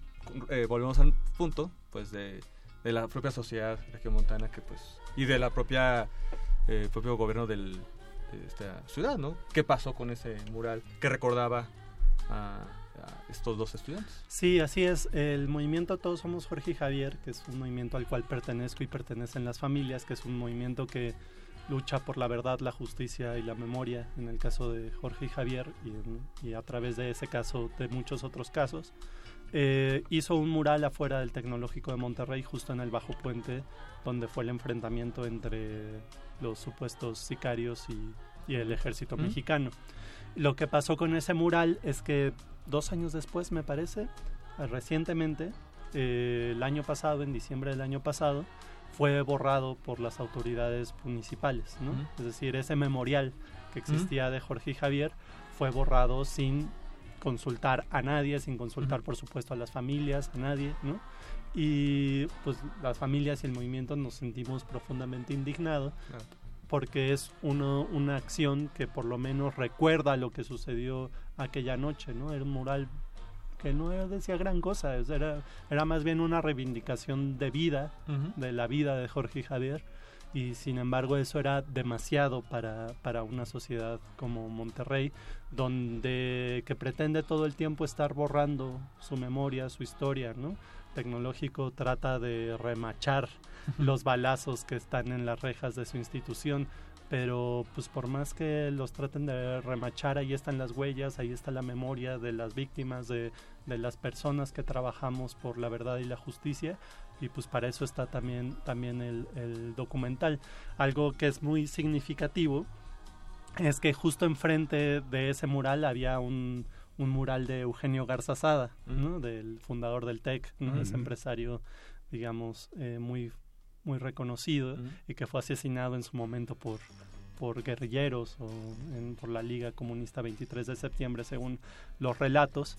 eh, volvemos al punto, pues de, de la propia sociedad regiomontana que pues y de la propia eh, propio gobierno de esta ciudad, ¿no? ¿Qué pasó con ese mural que recordaba a estos dos estudiantes? Sí, así es. El movimiento Todos Somos Jorge y Javier, que es un movimiento al cual pertenezco y pertenecen las familias, que es un movimiento que lucha por la verdad, la justicia y la memoria, en el caso de Jorge y Javier, y, en- y a través de ese caso de muchos otros casos, eh, hizo un mural afuera del Tecnológico de Monterrey, justo en el Bajo Puente, donde fue el enfrentamiento entre los supuestos sicarios y, y el ejército Mm. mexicano. Lo que pasó con ese mural es que dos años después, me parece, recientemente, eh, el año pasado, en diciembre del año pasado, fue borrado por las autoridades municipales, ¿no? Es decir, ese memorial que existía de Jorge y Javier fue borrado sin consultar a nadie, sin consultar, por supuesto, a las familias, a nadie, ¿no? Y pues las familias y el movimiento nos sentimos profundamente indignados porque es uno, una acción que por lo menos recuerda lo que sucedió aquella noche, ¿no? Era un mural que no decía gran cosa, era, era más bien una reivindicación de vida, de la vida de Jorge y Javier, y sin embargo eso era demasiado para, para una sociedad como Monterrey, donde que pretende todo el tiempo estar borrando su memoria, su historia, ¿no? Tecnológico trata de remachar los balazos que están en las rejas de su institución, pero pues por más que los traten de remachar, ahí están las huellas, ahí está la memoria de las víctimas, de, de las personas que trabajamos por la verdad y la justicia, y pues para eso está también, también el, el documental. Algo que es muy significativo es que justo enfrente de ese mural había un, un mural de Eugenio Garza Sada, ¿no? del fundador del TEC, ¿no? ese Ujú. empresario, digamos, eh, muy, muy reconocido y que fue asesinado en su momento por, por guerrilleros o en- por la Liga Comunista 23 de septiembre, según los relatos.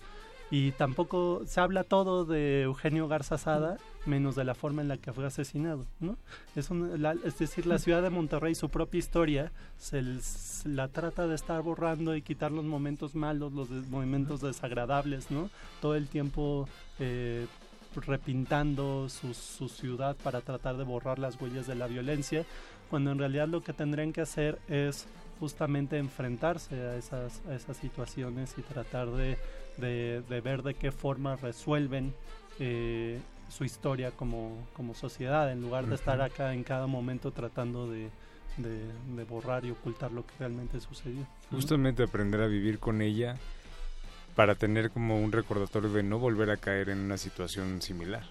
Y tampoco se habla todo de Eugenio Garza Sada, menos de la forma en la que fue asesinado, ¿no? Es, un- la- es decir, la ciudad de Monterrey, su propia historia, se, la trata de estar borrando y quitar los momentos malos, los des- momentos desagradables, ¿no? Todo el tiempo eh, repintando su, su ciudad para tratar de borrar las huellas de la violencia, cuando en realidad lo que tendrían que hacer es justamente enfrentarse a esas, a esas situaciones y tratar de, de- de ver de qué forma resuelven eh, su historia como, como sociedad, en lugar de estar acá en cada momento tratando de de, de borrar y ocultar lo que realmente sucedió. Justamente aprender a vivir con ella para tener como un recordatorio de no volver a caer en una situación similar.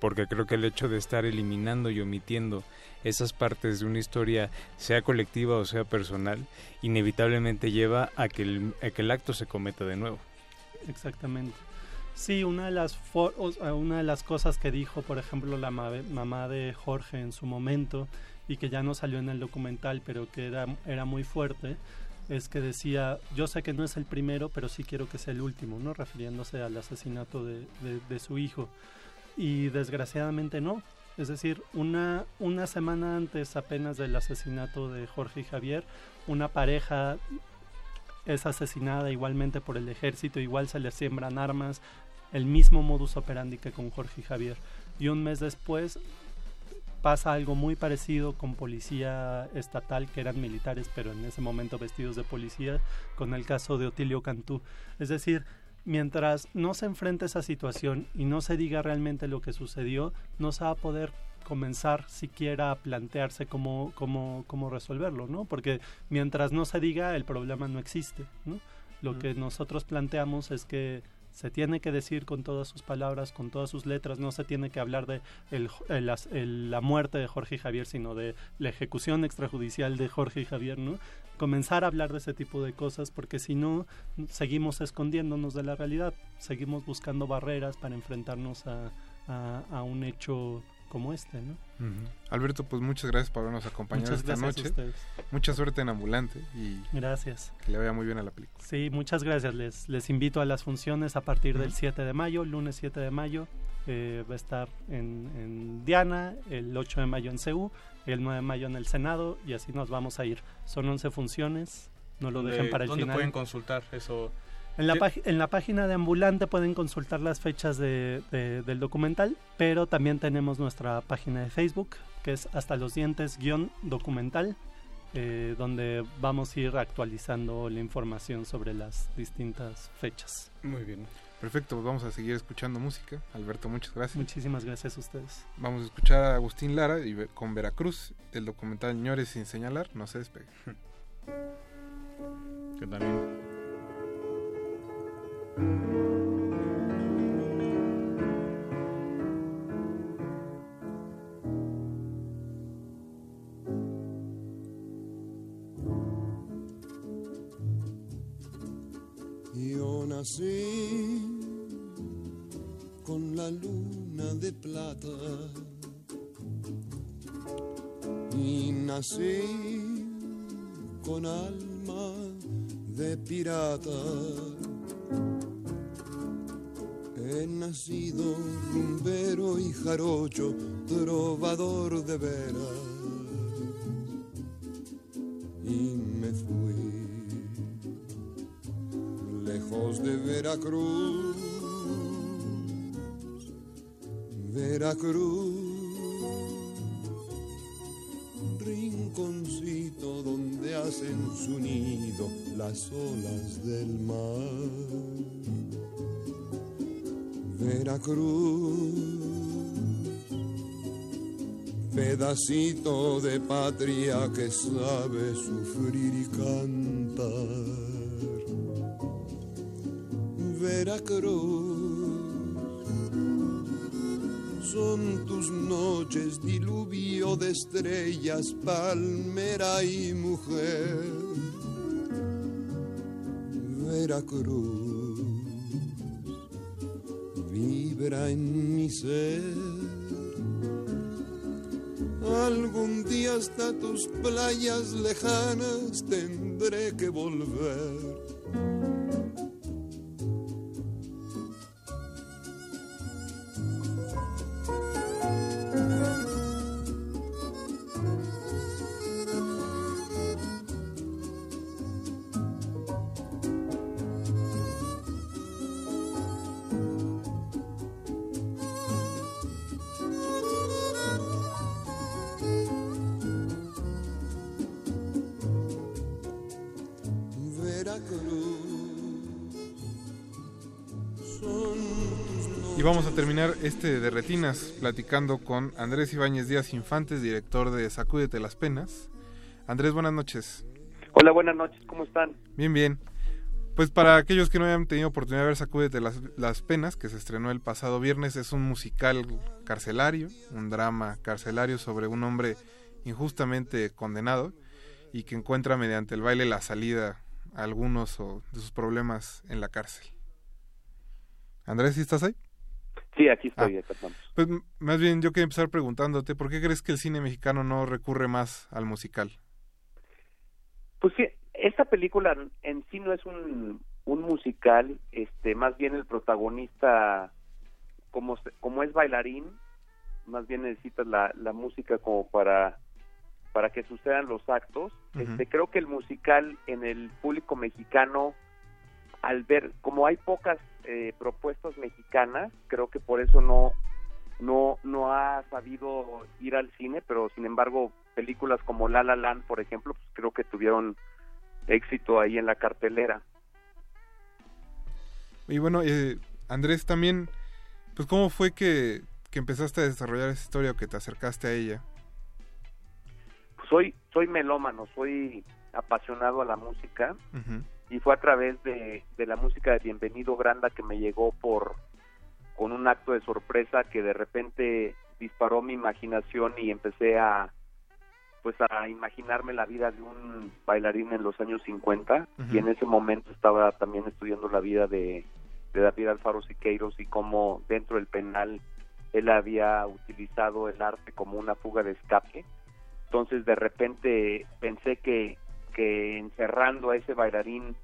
Porque creo que el hecho de estar eliminando y omitiendo esas partes de una historia, sea colectiva o sea personal, inevitablemente lleva a que el, a que el acto se cometa de nuevo. Exactamente. Sí, una de las for- una de las cosas que dijo, por ejemplo, la ma- mamá de Jorge en su momento y que ya no salió en el documental, pero que era, era muy fuerte, es que decía, yo sé que no es el primero, pero sí quiero que sea el último, ¿no? Refiriéndose al asesinato de, de- su hijo. Y desgraciadamente no. Es decir, una, una semana antes apenas del asesinato de Jorge y Javier, una pareja es asesinada igualmente por el ejército, igual se le siembran armas, el mismo modus operandi que con Jorge y Javier. Y un mes después pasa algo muy parecido con policía estatal, que eran militares, pero en ese momento vestidos de policía, con el caso de Otilio Cantú. Es decir, mientras no se enfrente esa situación y no se diga realmente lo que sucedió, no se va a poder comenzar siquiera a plantearse cómo, cómo, cómo resolverlo, ¿no? Porque mientras no se diga, el problema no existe, ¿no? Lo que nosotros planteamos es que se tiene que decir con todas sus palabras, con todas sus letras, no se tiene que hablar de el- la muerte de Jorge y Javier, sino de la ejecución extrajudicial de Jorge y Javier, ¿no? Comenzar a hablar de ese tipo de cosas, porque si no, seguimos escondiéndonos de la realidad, seguimos buscando barreras para enfrentarnos a un hecho como este, ¿no? Alberto, pues muchas gracias por habernos acompañado Muchas esta gracias a noche. ustedes. Mucha suerte en Ambulante y Gracias. que le vaya muy bien a la película. Sí, muchas gracias. Les, les invito a las funciones a partir del 7 de mayo, lunes 7 de mayo. eh, va a estar en, en Diana, el 8 de mayo en CEU, el 9 de mayo en el Senado y así nos vamos a ir. Son 11 funciones, no lo dejen para el ¿Dónde final. pueden consultar eso? En la, ¿Qué- pagi- en la página de Ambulante pueden consultar las fechas de- de- del documental, pero también tenemos nuestra página de Facebook, que es hasta los dientes guion documental, eh, donde vamos a ir actualizando la información sobre las distintas fechas. Muy bien. Perfecto, pues vamos a seguir escuchando música. Alberto, muchas gracias. Muchísimas gracias a ustedes. Vamos a escuchar a Agustín Lara y con Veracruz, el documental Ñores sin señalar, no se despegue. Que también Yo las olas del mar. Veracruz, pedacito de patria que sabe sufrir y cantar. Veracruz. Son tus noches diluvio de estrellas, palmera y mujer. Veracruz vibra en mi ser. Algún día hasta tus playas lejanas tendré que volver. Terminar este de retinas platicando con Andrés Ibáñez Díaz Infantes, director de Sacúdete las Penas, Andrés, buenas noches. Hola, buenas noches, ¿cómo están? Bien, bien. Pues para aquellos que no hayan tenido oportunidad de ver Sacúdete las, las penas, que se estrenó el pasado viernes, es un musical carcelario, un drama carcelario sobre un hombre injustamente condenado y que encuentra mediante el baile la salida a algunos o de sus problemas en la cárcel. Andrés, ¿sí estás ahí? Sí, aquí estoy, Ah. acá. Pues más bien yo quería empezar preguntándote, ¿por qué crees que el cine mexicano no recurre más al musical? Pues sí, esta película en sí no es un, un musical, este, más bien el protagonista, como, como es bailarín, más bien necesitas la, la música como para, para que sucedan los actos. Este, creo que el musical en el público mexicano, al ver, como hay pocas eh, propuestas mexicanas, creo que por eso no, no, no ha sabido ir al cine, pero sin embargo películas como La La Land, por ejemplo, pues creo que tuvieron éxito ahí en la cartelera. Y bueno, eh, Andrés, también, pues ¿cómo fue que, que empezaste a desarrollar esa historia o que te acercaste a ella? Pues soy, soy melómano, soy apasionado a la música. Y fue a través de, de la música de Bienvenido Granda que me llegó por con un acto de sorpresa que de repente disparó mi imaginación y empecé a pues a imaginarme la vida de un bailarín en los años 50 Ujú. y en ese momento estaba también estudiando la vida de, de David Alfaro Siqueiros y cómo dentro del penal él había utilizado el arte como una fuga de escape entonces de repente pensé que, que encerrando a ese bailarín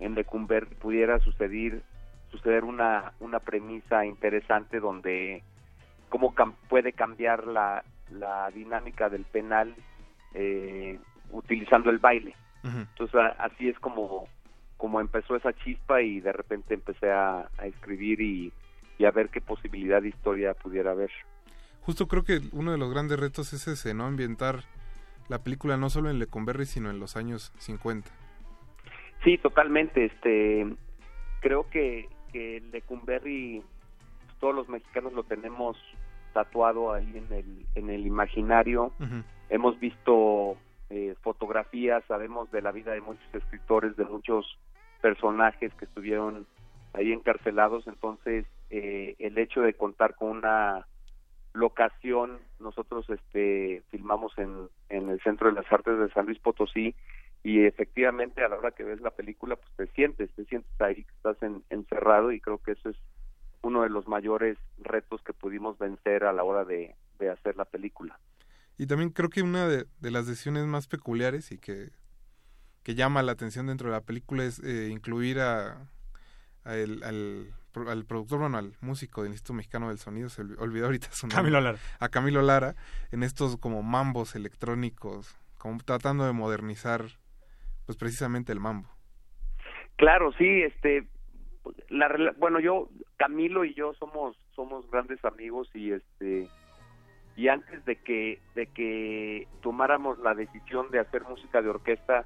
en Lecumber pudiera suceder suceder una, una premisa interesante donde cómo cam- puede cambiar la, la dinámica del penal eh, utilizando el baile. Entonces a- así es como, como empezó esa chispa y de repente empecé a, a escribir y, y a ver qué posibilidad de historia pudiera haber. Justo creo que uno de los grandes retos es ese, ¿no? Ambientar la película no solo en Lecumberri, sino en los años 50. Sí, totalmente. Este, creo que, que Lecumberri, pues, todos los mexicanos lo tenemos tatuado ahí en el, en el imaginario. Hemos visto eh, fotografías, sabemos de la vida de muchos escritores, de muchos personajes que estuvieron ahí encarcelados. Entonces, eh, el hecho de contar con una locación, nosotros este filmamos en, en el Centro de las Artes de San Luis Potosí y efectivamente a la hora que ves la película pues te sientes, te sientes ahí que estás en- encerrado y creo que eso es uno de los mayores retos que pudimos vencer a la hora de, de hacer la película. Y también creo que una de, las decisiones más peculiares y que, que llama la atención dentro de la película es eh, incluir a, a el- al, al productor, bueno, al músico del Instituto Mexicano del Sonido, se olvi- olvidó ahorita su nombre. Camilo Lara. A Camilo Lara, en estos como mambos electrónicos, como tratando de modernizar, pues precisamente el mambo. Claro, sí, este la bueno, yo Camilo y yo somos somos grandes amigos y este y antes de que de que tomáramos la decisión de hacer música de orquesta,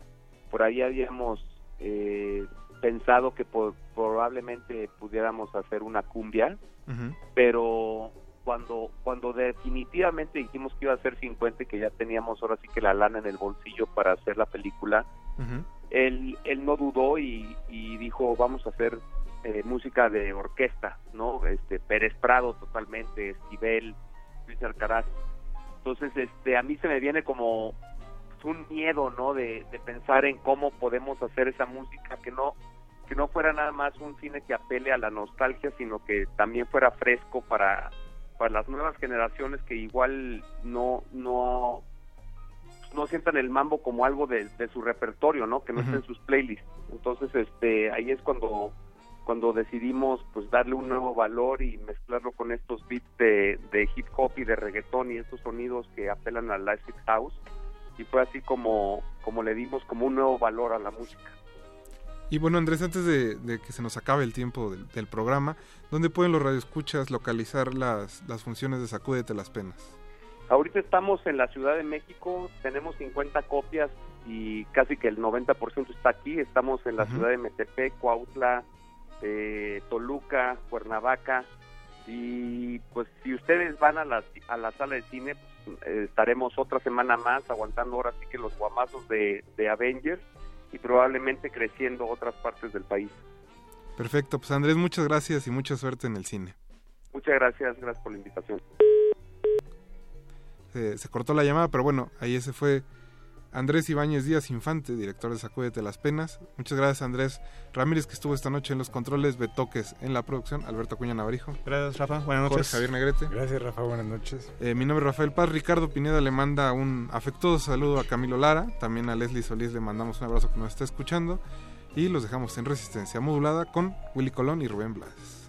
por ahí habíamos eh, pensado que probablemente pudiéramos hacer una cumbia, pero cuando cuando definitivamente dijimos que iba a ser 50 y que ya teníamos ahora sí que la lana en el bolsillo para hacer la película, él, él no dudó y, y dijo vamos a hacer eh, música de orquesta, ¿no? Este Pérez Prado totalmente, Esquivel, Luis Alcaraz. Entonces, este, a mí se me viene como un miedo, ¿no? De, de pensar en cómo podemos hacer esa música que no que no fuera nada más un cine que apele a la nostalgia, sino que también fuera fresco para para las nuevas generaciones que igual no no no sientan el mambo como algo de, de su repertorio, ¿no? Que no esté en sus playlists. Entonces, este, ahí es cuando cuando decidimos pues darle un nuevo valor y mezclarlo con estos beats de, de hip hop y de reggaetón y estos sonidos que apelan al acid house y fue así como como le dimos como un nuevo valor a la música. Y bueno, Andrés, antes de, de que se nos acabe el tiempo del, del programa, ¿dónde pueden los radioescuchas localizar las, las funciones de Sacúdete las Penas? Ahorita estamos en la Ciudad de México, tenemos 50 copias y casi que el 90% está aquí. Estamos en la ciudad de Metepec, Cuautla, eh, Toluca, Cuernavaca. Y pues si ustedes van a la, a la sala de cine, pues, eh, estaremos otra semana más aguantando ahora sí que los guamazos de, de Avengers y probablemente creciendo otras partes del país. Perfecto, pues Andrés, muchas gracias y mucha suerte en el cine. Muchas gracias, gracias por la invitación. Se, se cortó la llamada, pero bueno, ahí ese fue Andrés Ibáñez Díaz Infante, director de Sacúdete las Penas. Muchas gracias Andrés Ramírez que estuvo esta noche en los controles, Betoques en la producción, Alberto Acuña Navarijo. Gracias Rafa, buenas noches. Jorge Javier Negrete. Gracias Rafa, buenas noches. Eh, mi nombre es Rafael Paz, Ricardo Pineda le manda un afectuoso saludo a Camilo Lara, también a Leslie Solís le mandamos un abrazo que nos está escuchando y los dejamos en resistencia modulada con Willy Colón y Rubén Blades.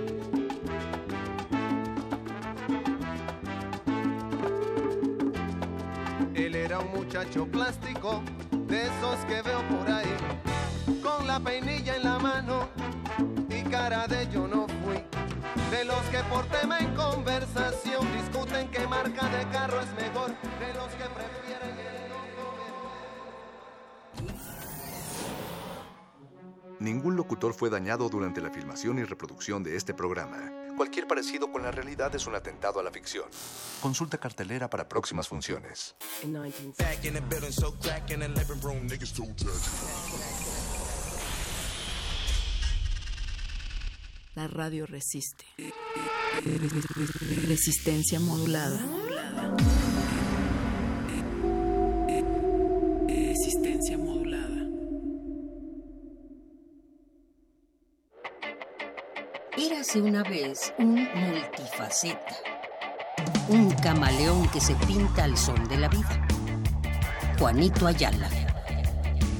Muchacho plástico, de esos que veo por ahí, con la peinilla en la mano y cara de yo no fui. De los que por tema en conversación discuten qué marca de carro es mejor, de los que prefieren el no Ningún locutor fue dañado durante la filmación y reproducción de este programa. Cualquier parecido con la realidad es un atentado a la ficción. Consulta cartelera para próximas funciones. La radio resiste. Resistencia modulada. Resistencia modulada. Érase una vez un multifaceta. Un camaleón que se pinta al son de la vida. Juanito Ayala.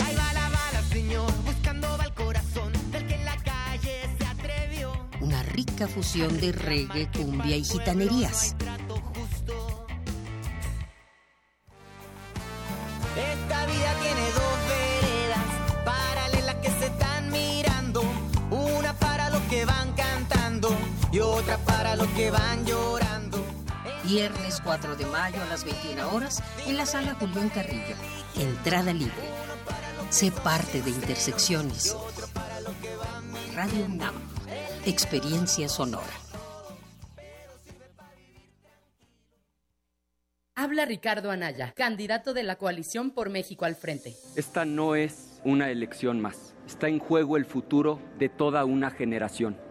Ahí va la bala, señor, buscando va el corazón del que en la calle se atrevió. Una rica fusión de reggae, cumbia y gitanerías. Para los que van llorando. Viernes 4 de mayo a las 21 horas en la sala Julián Carrillo. Entrada libre. Sé parte de Intersecciones. Radio UNAM. Experiencia sonora. Habla Ricardo Anaya, candidato de la coalición por México al frente. Esta no es una elección más. Está en juego el futuro de toda una generación.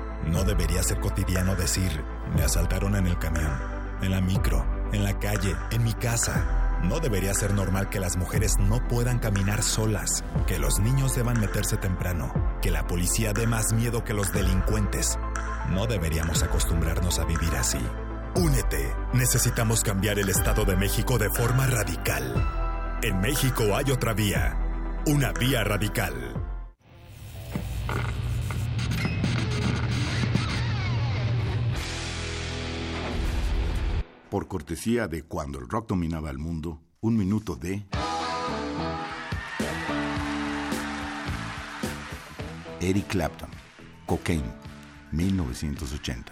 No debería ser cotidiano decir, me asaltaron en el camión, en la micro, en la calle, en mi casa. No debería ser normal que las mujeres no puedan caminar solas, que los niños deban meterse temprano, que la policía dé más miedo que los delincuentes. No deberíamos acostumbrarnos a vivir así. Únete. Necesitamos cambiar el Estado de México de forma radical. En México hay otra vía. Una vía radical. Por cortesía de Cuando el rock dominaba el mundo, un minuto de... Eric Clapton, Cocaine, 1980.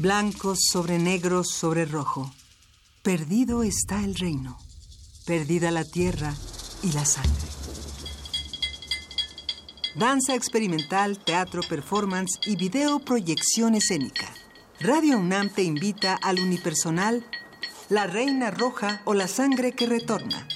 Blanco sobre negro sobre rojo. Perdido está el reino. Perdida la tierra y la sangre. Danza experimental, teatro, performance y video proyección escénica. Radio UNAM te invita al unipersonal La Reina Roja o La Sangre que Retorna.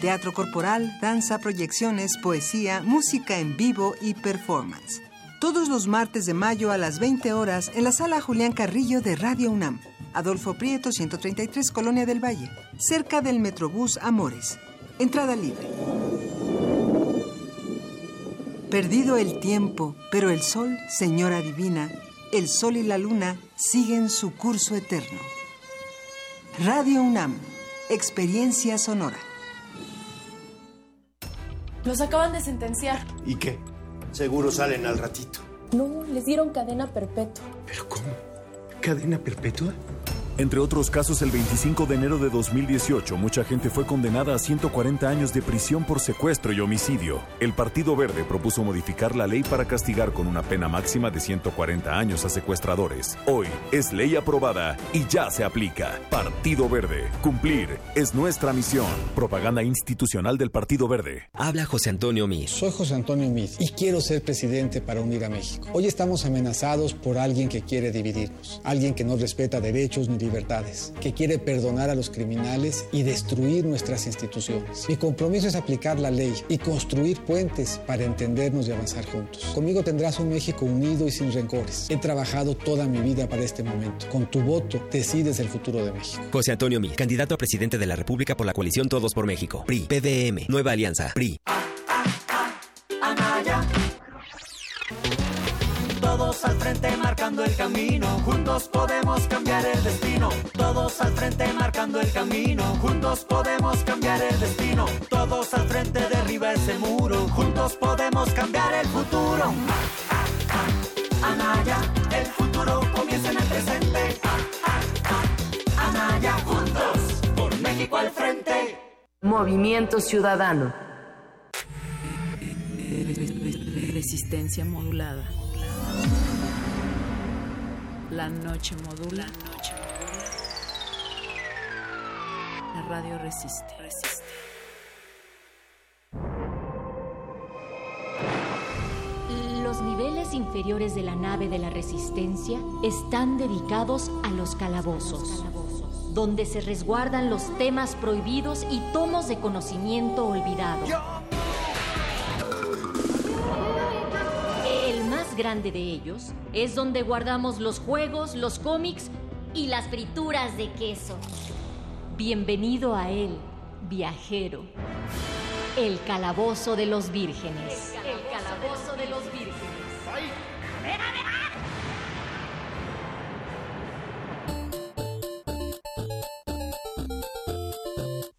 Teatro corporal, danza, proyecciones, poesía, música en vivo y performance. Todos los martes de mayo a las 20 horas en la sala Julián Carrillo de Radio UNAM. Adolfo Prieto, 133, Colonia del Valle, cerca del Metrobús Amores. Entrada libre. Perdido el tiempo, pero el sol, señora divina, el sol y la luna siguen su curso eterno. Radio UNAM, experiencia sonora. Los acaban de sentenciar. ¿Y qué? Seguro salen al ratito. No, les dieron cadena perpetua. ¿Pero cómo? ¿Cadena perpetua? Entre otros casos, el 25 de enero de 2018, mucha gente fue condenada a 140 años de prisión por secuestro y homicidio. El Partido Verde propuso modificar la ley para castigar con una pena máxima de 140 años a secuestradores. Hoy es ley aprobada y ya se aplica. Partido Verde. Cumplir es nuestra misión. Propaganda institucional del Partido Verde. Habla José Antonio Mir. Soy José Antonio Mir y quiero ser presidente para unir a México. Hoy estamos amenazados por alguien que quiere dividirnos, alguien que no respeta derechos ni libertades, que quiere perdonar a los criminales y destruir nuestras instituciones. Mi compromiso es aplicar la ley y construir puentes para entendernos y avanzar juntos. Conmigo tendrás un México unido y sin rencores. He trabajado toda mi vida para este momento. Con tu voto decides el futuro de México. José Antonio Mir, candidato a presidente de la República por la coalición Todos por México. PRI, PDM, Nueva Alianza, PRI. Anaya. Todos al frente marcando el camino, juntos podemos cambiar el destino. Todos al frente marcando el camino, juntos podemos cambiar el destino. Todos al frente derriba ese muro, juntos podemos cambiar el futuro. Anaya, el futuro comienza en el presente. Anaya, juntos, por México al frente. Movimiento Ciudadano. Resistencia modulada. La noche modula. La radio resiste. Los niveles inferiores de la nave de la Resistencia están dedicados a los calabozos, donde se resguardan los temas prohibidos y tomos de conocimiento olvidado. Grande de ellos es donde guardamos los juegos, los cómics y las frituras de queso. Bienvenido a él, viajero. El calabozo de los vírgenes. El calabozo de los vírgenes.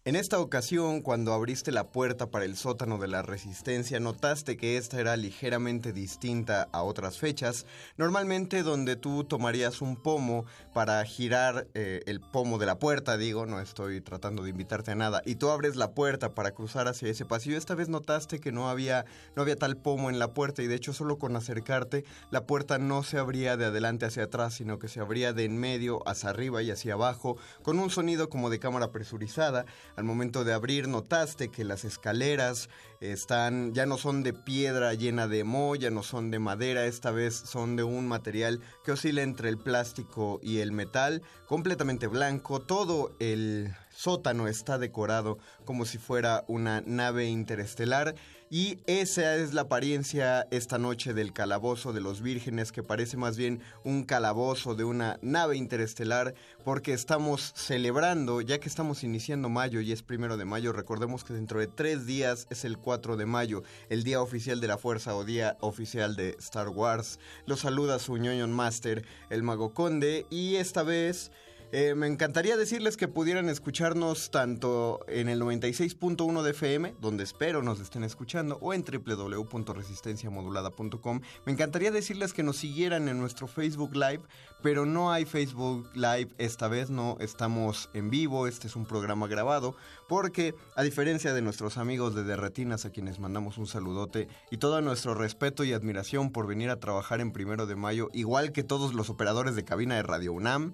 En esta ocasión, cuando abriste la puerta para el sótano de la resistencia, notaste que esta era ligeramente distinta a otras fechas, normalmente donde tú tomarías un pomo para girar eh, el pomo de la puerta, digo, no estoy tratando de invitarte a nada, y tú abres la puerta para cruzar hacia ese pasillo, esta vez notaste que no había, no había tal pomo en la puerta y de hecho solo con acercarte la puerta no se abría de adelante hacia atrás, sino que se abría de en medio hacia arriba y hacia abajo, con un sonido como de cámara presurizada. Al momento de abrir notaste que las escaleras están ya no son de piedra llena de moho, ya no son de madera, esta vez son de un material que oscila entre el plástico y el metal, completamente blanco, todo el sótano está decorado como si fuera una nave interestelar y esa es la apariencia esta noche del calabozo de los vírgenes que parece más bien un calabozo de una nave interestelar porque estamos celebrando ya que estamos iniciando mayo y es primero de mayo recordemos que dentro de tres días es el 4 de mayo el día oficial de la fuerza o día oficial de Star Wars. Los saluda su ñoño master el mago conde y esta vez eh, me encantaría decirles que pudieran escucharnos tanto en el 96.1 de FM, donde espero nos estén escuchando, o en www.resistenciamodulada.com. Me encantaría decirles que nos siguieran en nuestro Facebook Live, pero no hay Facebook Live esta vez, no estamos en vivo, este es un programa grabado, porque a diferencia de nuestros amigos de Derretinas, a quienes mandamos un saludote, y todo nuestro respeto y admiración por venir a trabajar en primero de mayo, igual que todos los operadores de cabina de Radio UNAM,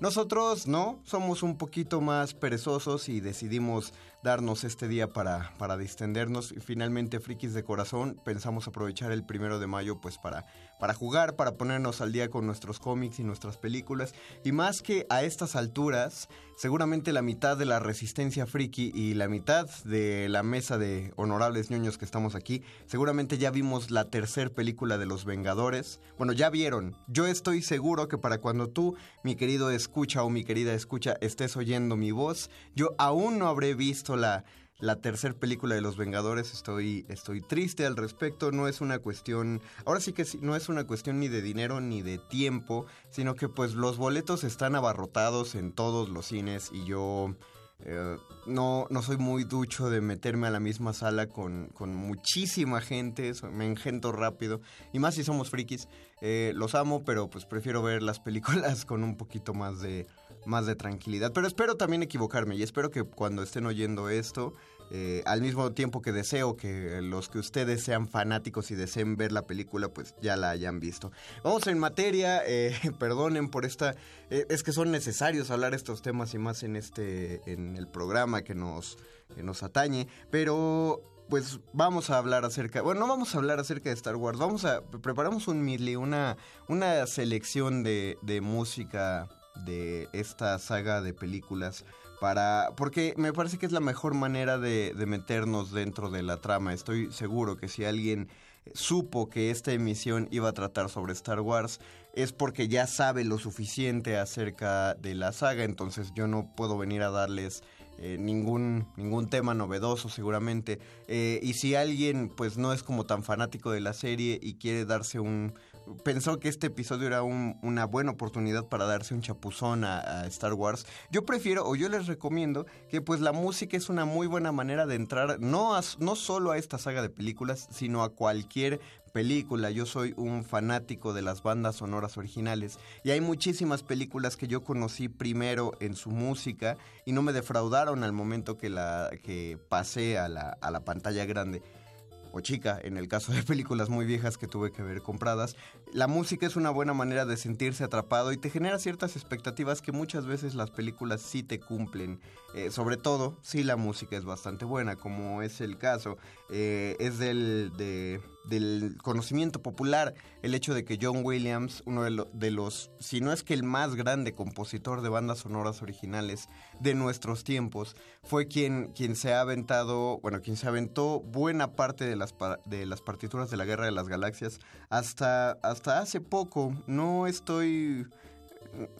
nosotros no, somos un poquito más perezosos y decidimos darnos este día para, para distendernos. Y finalmente, frikis de corazón, pensamos aprovechar el primero de mayo pues para, para jugar, para ponernos al día con nuestros cómics y nuestras películas. Y más que a estas alturas, seguramente la mitad de la resistencia friki y la mitad de la mesa de honorables ñoños que estamos aquí, seguramente ya vimos la tercera película de Los Vengadores. Bueno, ya vieron. Yo estoy seguro que para cuando tú, mi querido escucha o mi querida escucha, estés oyendo mi voz, yo aún no habré visto la, la tercera película de Los Vengadores. Estoy, estoy triste al respecto. No es una cuestión. Ahora sí que no es una cuestión ni de dinero ni de tiempo. Sino que pues los boletos están abarrotados en todos los cines. Y yo. eh, no, no soy muy ducho de meterme a la misma sala con, con muchísima gente, me engento rápido, y más si somos frikis, Eh, los amo, pero pues prefiero ver las películas con un poquito más de, más de tranquilidad. Pero espero también equivocarme y espero que cuando estén oyendo esto, eh, al mismo tiempo que deseo que los que ustedes sean fanáticos y deseen ver la película, pues ya la hayan visto. Vamos en materia, eh, perdonen por esta, eh, es que son necesarios hablar estos temas y más en este, en el programa que nos, que nos atañe, pero pues vamos a hablar acerca, bueno, no vamos a hablar acerca de Star Wars, vamos a, preparamos un medley, una, una selección de, de música de esta saga de películas para porque me parece que es la mejor manera de, de meternos dentro de la trama. Estoy seguro que si alguien supo que esta emisión iba a tratar sobre Star Wars es porque ya sabe lo suficiente acerca de la saga, entonces yo no puedo venir a darles eh, ningún, ningún tema novedoso seguramente. Eh, y si alguien pues no es como tan fanático de la serie y quiere darse un... Pensó que este episodio era un- una buena oportunidad para darse un chapuzón a, Star Wars. Yo prefiero, o yo les recomiendo, que pues la música es una muy buena manera de entrar, no, no solo a esta saga de películas, sino a cualquier película. Yo soy un fanático de las bandas sonoras originales y hay muchísimas películas que yo conocí primero en su música y no me defraudaron al momento que la que pasé a la, a la pantalla grande o chica, en el caso de películas muy viejas que tuve que ver compradas, la música es una buena manera de sentirse atrapado y te genera ciertas expectativas que muchas veces las películas sí te cumplen. Eh, sobre todo, si la música es bastante buena, como es el caso. Eh, es del, de- del conocimiento popular el hecho de que John Williams, uno de, de los, si no es que el más grande compositor de bandas sonoras originales de nuestros tiempos, fue quien, quien se ha aventado, bueno, quien se aventó buena parte de las, de las partituras de la Guerra de las Galaxias hasta, hasta hace poco. No estoy...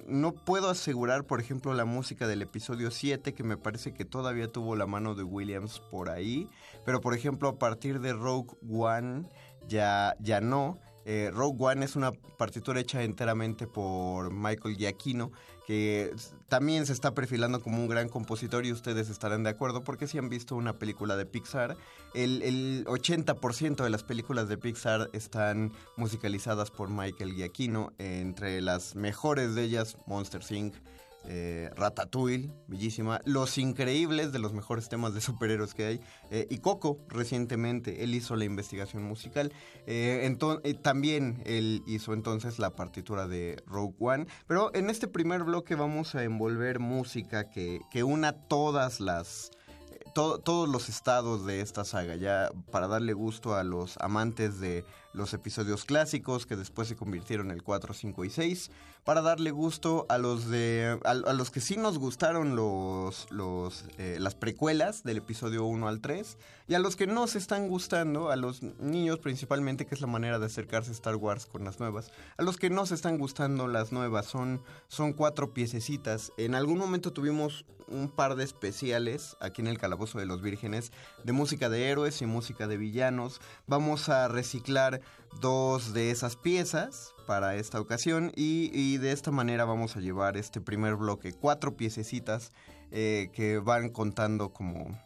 No puedo asegurar, por ejemplo, la música del episodio 7, que me parece que todavía tuvo la mano de Williams por ahí. Pero, por ejemplo, a partir de Rogue One ya, ya no. Eh, Rogue One es una partitura hecha enteramente por Michael Giacchino, que también se está perfilando como un gran compositor y ustedes estarán de acuerdo porque si han visto una película de Pixar, el, el 80% de las películas de Pixar están musicalizadas por Michael Giacchino, entre las mejores de ellas Monster Inc., eh, Ratatouille, bellísima, Los Increíbles, de los mejores temas de superhéroes que hay, eh, y Coco, recientemente, él hizo la investigación musical, eh, eh, también él hizo entonces la partitura de Rogue One, pero en este primer bloque vamos a envolver música que, que una todas las... eh, to- todos los estados de esta saga, ya para darle gusto a los amantes de los episodios clásicos que después se convirtieron en el 4, 5 y 6, para darle gusto a los de a, los que sí nos gustaron los, los eh, las precuelas del episodio 1 al 3 y a los que no se están gustando, a los niños principalmente, que es la manera de acercarse a Star Wars con las nuevas, a los que no se están gustando las nuevas, son, son cuatro piececitas. En algún momento tuvimos un par de especiales aquí en el Calabozo de los Vírgenes de música de héroes y música de villanos. Vamos a reciclar dos de esas piezas para esta ocasión y, de esta manera vamos a llevar este primer bloque, cuatro piececitas eh, que van contando como,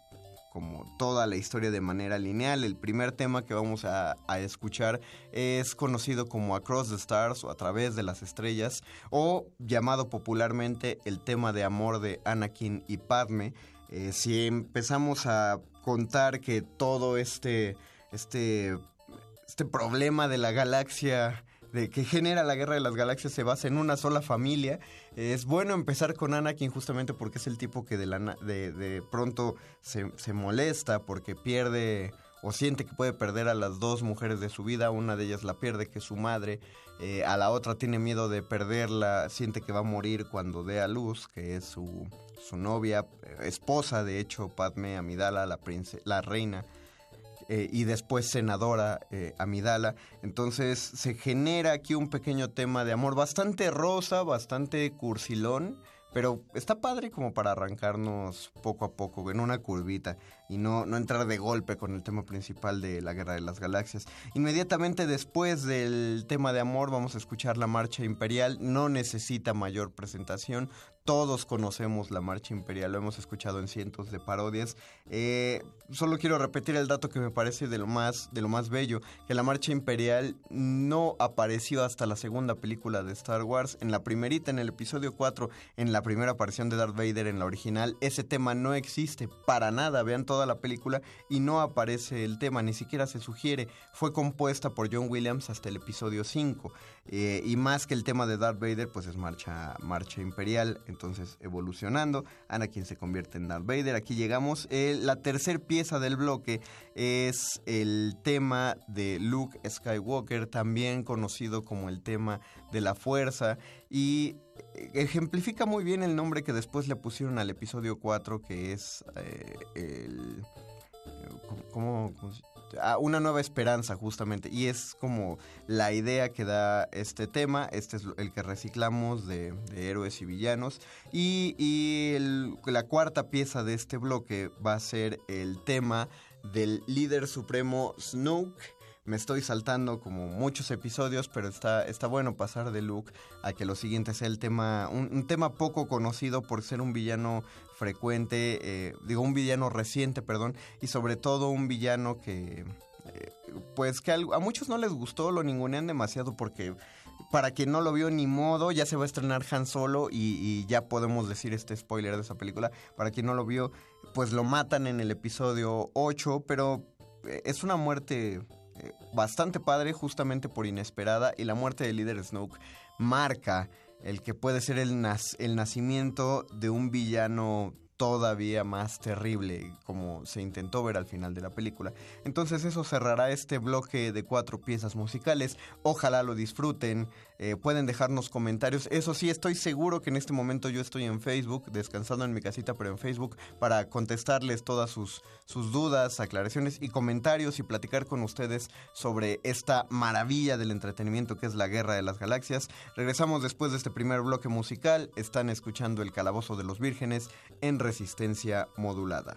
como toda la historia de manera lineal. El primer tema que vamos a, a escuchar es conocido como Across the Stars o A través de las estrellas o llamado popularmente el tema de amor de Anakin y Padme. Eh, si empezamos a contar que todo este, este, este problema de la galaxia de que genera la guerra de las galaxias se basa en una sola familia. Es bueno empezar con Anakin justamente porque es el tipo que de, pronto se, molesta porque pierde o siente que puede perder a las dos mujeres de su vida. Una de ellas la pierde, que es su madre. Eh, a la otra tiene miedo de perderla, siente que va a morir cuando dé a luz, que es su, su novia, eh, esposa de hecho, Padme Amidala, la, la reina eh, y después senadora eh, Amidala. Entonces se genera aquí un pequeño tema de amor bastante rosa, bastante cursilón. Pero está padre como para arrancarnos poco a poco en una curvita y no, no entrar de golpe con el tema principal de la Guerra de las Galaxias. Inmediatamente después del tema de amor vamos a escuchar la Marcha Imperial. No necesita mayor presentación. Todos conocemos la Marcha Imperial, lo hemos escuchado en cientos de parodias. Eh, solo quiero repetir el dato que me parece de lo más, de lo más bello, que la Marcha Imperial no apareció hasta la segunda película de Star Wars. En la primerita, en el episodio 4, en la primera aparición de Darth Vader en la original, ese tema no existe para nada. Vean toda la película y no aparece el tema, ni siquiera se sugiere. Fue compuesta por John Williams hasta el episodio 5. Eh, y más que el tema de Darth Vader, pues es marcha, marcha imperial. Entonces, evolucionando, Anakin se convierte en Darth Vader. Aquí llegamos. Eh, la tercer pieza del bloque es el tema de Luke Skywalker, también conocido como el tema de la fuerza. Y eh, ejemplifica muy bien el nombre que después le pusieron al episodio 4, que es eh, el... ¿Cómo, cómo una nueva esperanza justamente. Y es como la idea que da este tema. Este es el que reciclamos de, héroes y villanos. Y, la cuarta pieza de este bloque va a ser el tema del líder supremo Snoke. Me estoy saltando como muchos episodios, pero está, está bueno pasar de Luke a que lo siguiente sea el tema, un tema poco conocido por ser un villano frecuente, eh, digo un villano reciente, perdón, y sobre todo un villano que, eh, pues que a muchos no les gustó, lo ningunean demasiado porque para quien no lo vio ni modo, ya se va a estrenar Han Solo y, ya podemos decir este spoiler de esa película. Para quien no lo vio, pues lo matan en el episodio 8, pero eh, es una muerte bastante padre justamente por inesperada y la muerte del líder Snoke marca el que puede ser el, nas- el nacimiento de un villano todavía más terrible como se intentó ver al final de la película. Entonces eso cerrará este bloque de cuatro piezas musicales. Ojalá lo disfruten. Eh, pueden dejarnos comentarios. Eso sí, estoy seguro que en este momento yo estoy en Facebook, descansando en mi casita, pero en Facebook, para contestarles todas sus, sus dudas, aclaraciones y comentarios y platicar con ustedes sobre esta maravilla del entretenimiento que es la Guerra de las Galaxias. Regresamos después de este primer bloque musical. Están escuchando El Calabozo de los Vírgenes en resistencia modulada.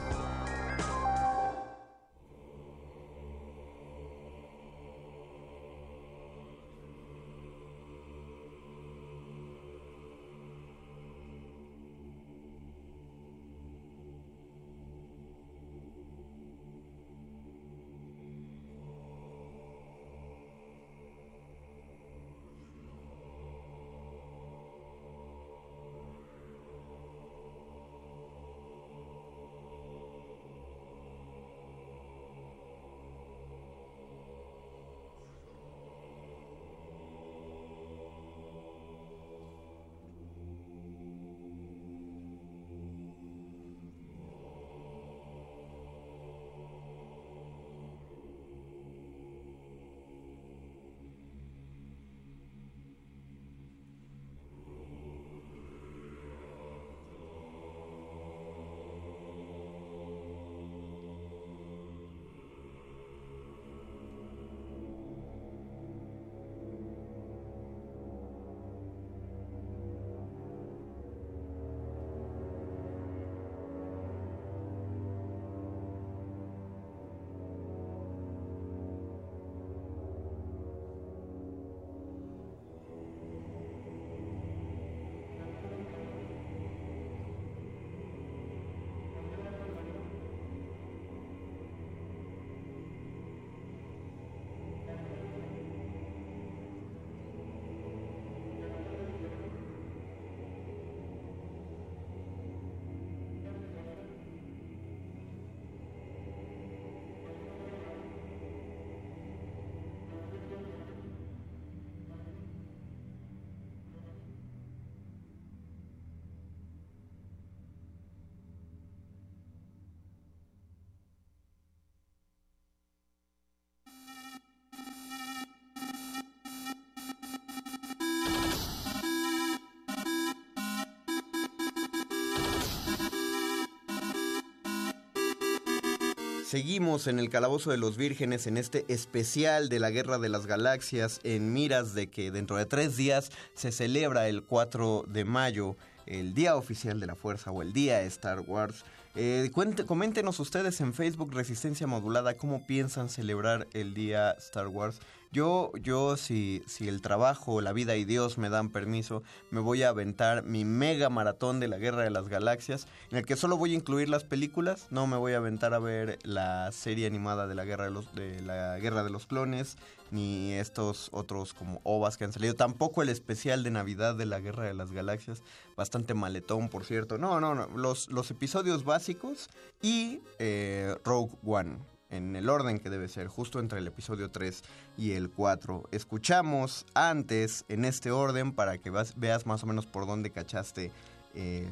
Seguimos en el Calabozo de los Vírgenes en este especial de la Guerra de las Galaxias en miras de que dentro de tres días se celebra el 4 de mayo el Día Oficial de la Fuerza o el Día de Star Wars. Eh, coméntenos ustedes en Facebook Resistencia Modulada cómo piensan celebrar el Día Star Wars. Yo, yo si, si el trabajo, la vida y Dios me dan permiso, me voy a aventar mi mega maratón de la Guerra de las Galaxias, en el que solo voy a incluir las películas, no me voy a aventar a ver la serie animada de la Guerra de los, de la Guerra de los Clones, ni estos otros como ovas que han salido, tampoco el especial de Navidad de la Guerra de las Galaxias, bastante maletón por cierto. No, no, no, los, los episodios básicos y eh, Rogue One en el orden que debe ser, justo entre el episodio 3 y el 4. Escuchamos antes en este orden para que veas más o menos por dónde cachaste eh,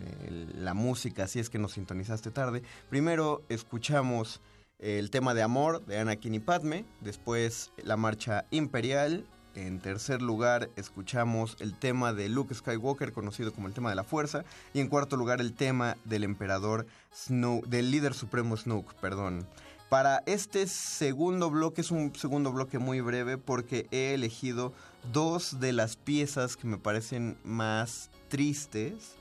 la música, si es que nos sintonizaste tarde. Primero escuchamos el tema de amor de Anakin y Padme, después la marcha imperial. En tercer lugar, escuchamos el tema de Luke Skywalker, conocido como el tema de la fuerza. Y en cuarto lugar, el tema del emperador Snoke, del líder supremo Snoke, perdón. Para este segundo bloque es un segundo bloque muy breve porque he elegido dos de las piezas que me parecen más tristes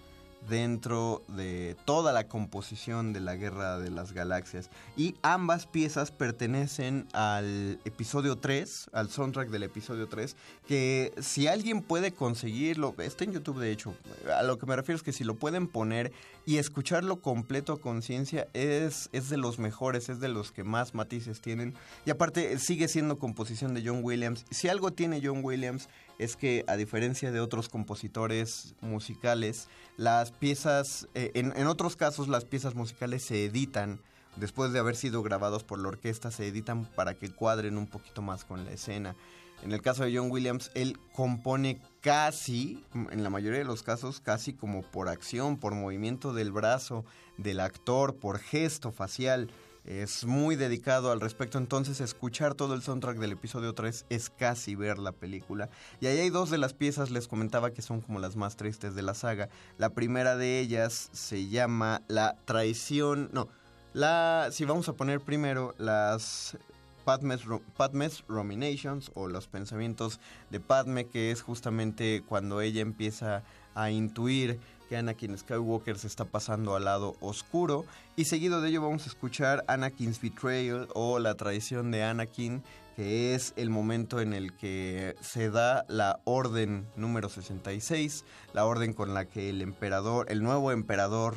dentro de toda la composición de la Guerra de las Galaxias. Y ambas piezas pertenecen al episodio 3, al soundtrack del episodio 3, que si alguien puede conseguirlo, está en YouTube de hecho, a lo que me refiero es que si lo pueden poner y escucharlo completo a conciencia es, es de los mejores, es de los que más matices tienen. Y aparte sigue siendo composición de John Williams. Si algo tiene John Williams es que a diferencia de otros compositores musicales, las piezas, eh, en, en otros casos las piezas musicales se editan después de haber sido grabados por la orquesta, se editan para que cuadren un poquito más con la escena. En el caso de John Williams, él compone casi, en la mayoría de los casos, casi como por acción, por movimiento del brazo del actor, por gesto facial. Es muy dedicado al respecto, entonces escuchar todo el soundtrack del episodio 3 es casi ver la película. Y ahí hay dos de las piezas, les comentaba que son como las más tristes de la saga. La primera de ellas se llama La traición, no, la, si vamos a poner primero las Padme's, Padme's Ruminations o los pensamientos de Padme, que es justamente cuando ella empieza a intuir que Anakin Skywalker se está pasando al lado oscuro. Y seguido de ello vamos a escuchar Anakin's Betrayal o la traición de Anakin, que es el momento en el que se da la orden número 66, la orden con la que el emperador, el nuevo emperador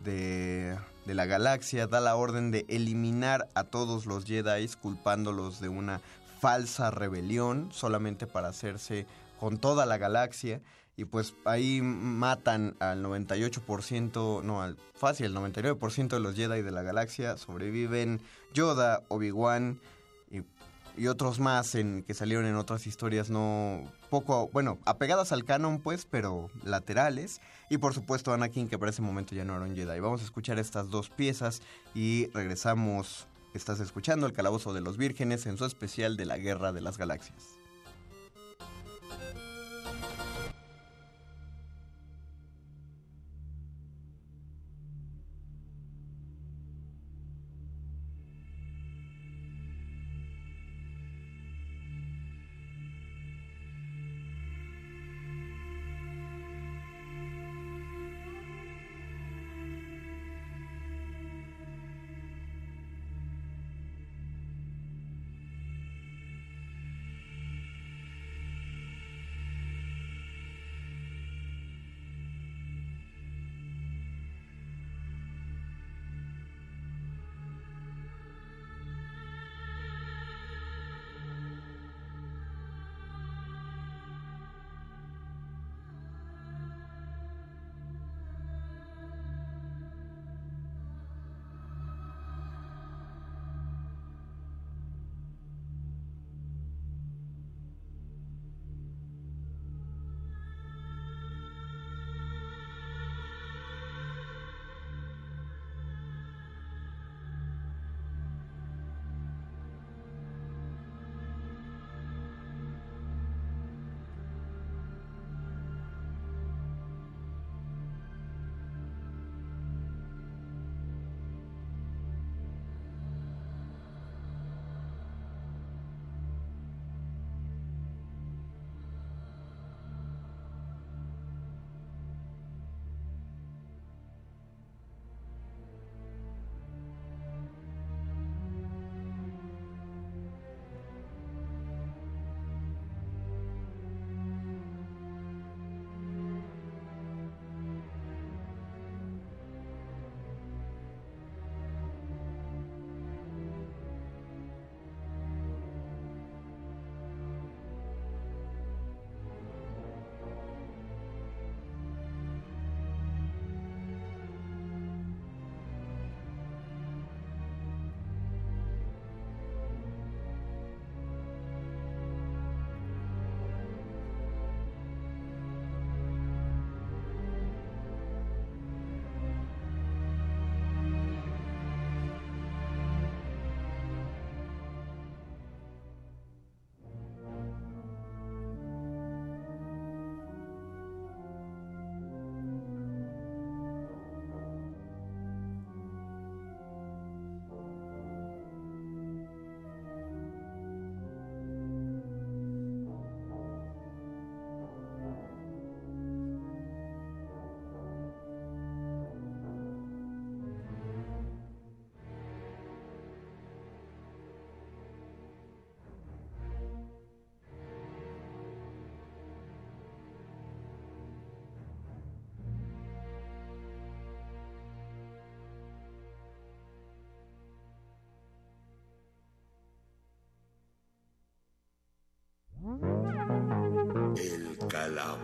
de, de la galaxia, da la orden de eliminar a todos los Jedi culpándolos de una falsa rebelión solamente para hacerse con toda la galaxia y pues ahí matan al 98%, no, al fácil, el 99% de los Jedi de la galaxia, sobreviven Yoda, Obi-Wan y, y, otros más en, que salieron en otras historias no poco, bueno, apegadas al canon pues, pero laterales. Y por supuesto Anakin que para ese momento ya no era un Jedi. Vamos a escuchar estas dos piezas y regresamos. Estás escuchando el Calabozo de los Vírgenes en su especial de la Guerra de las Galaxias.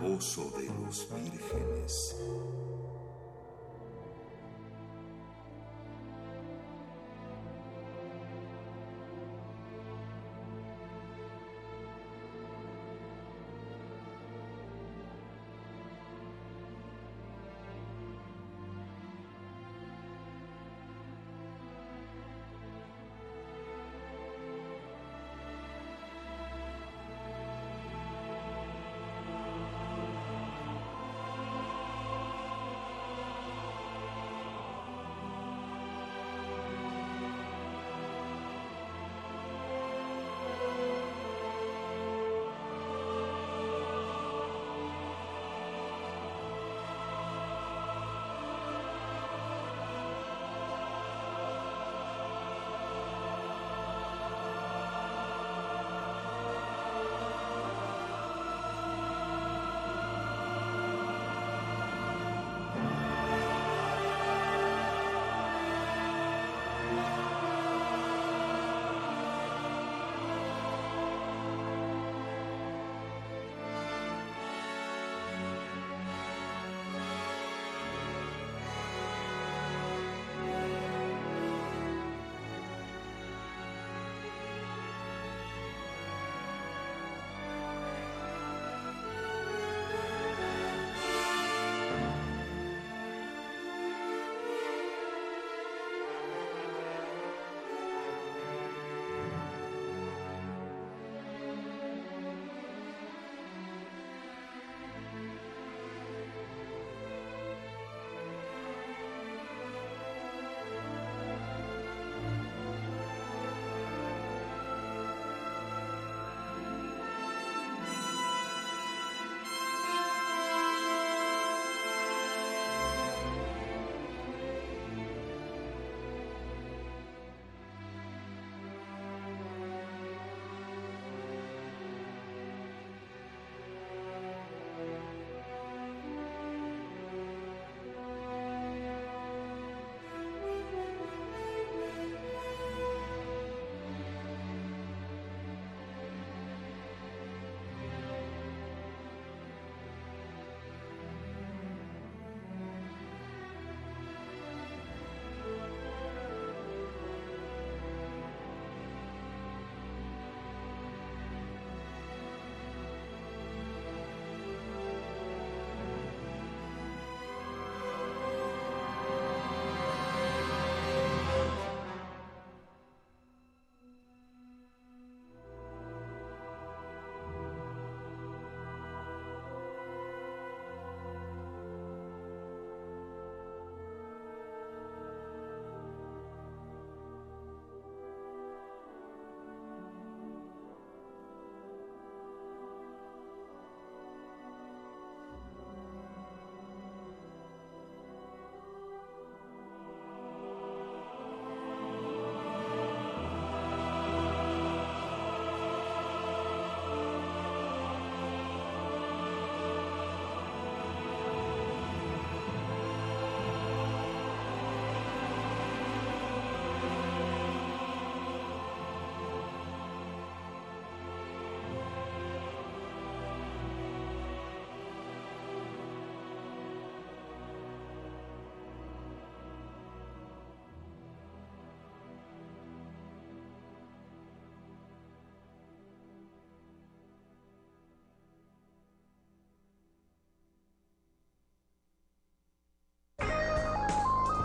Calabozo de los vírgenes.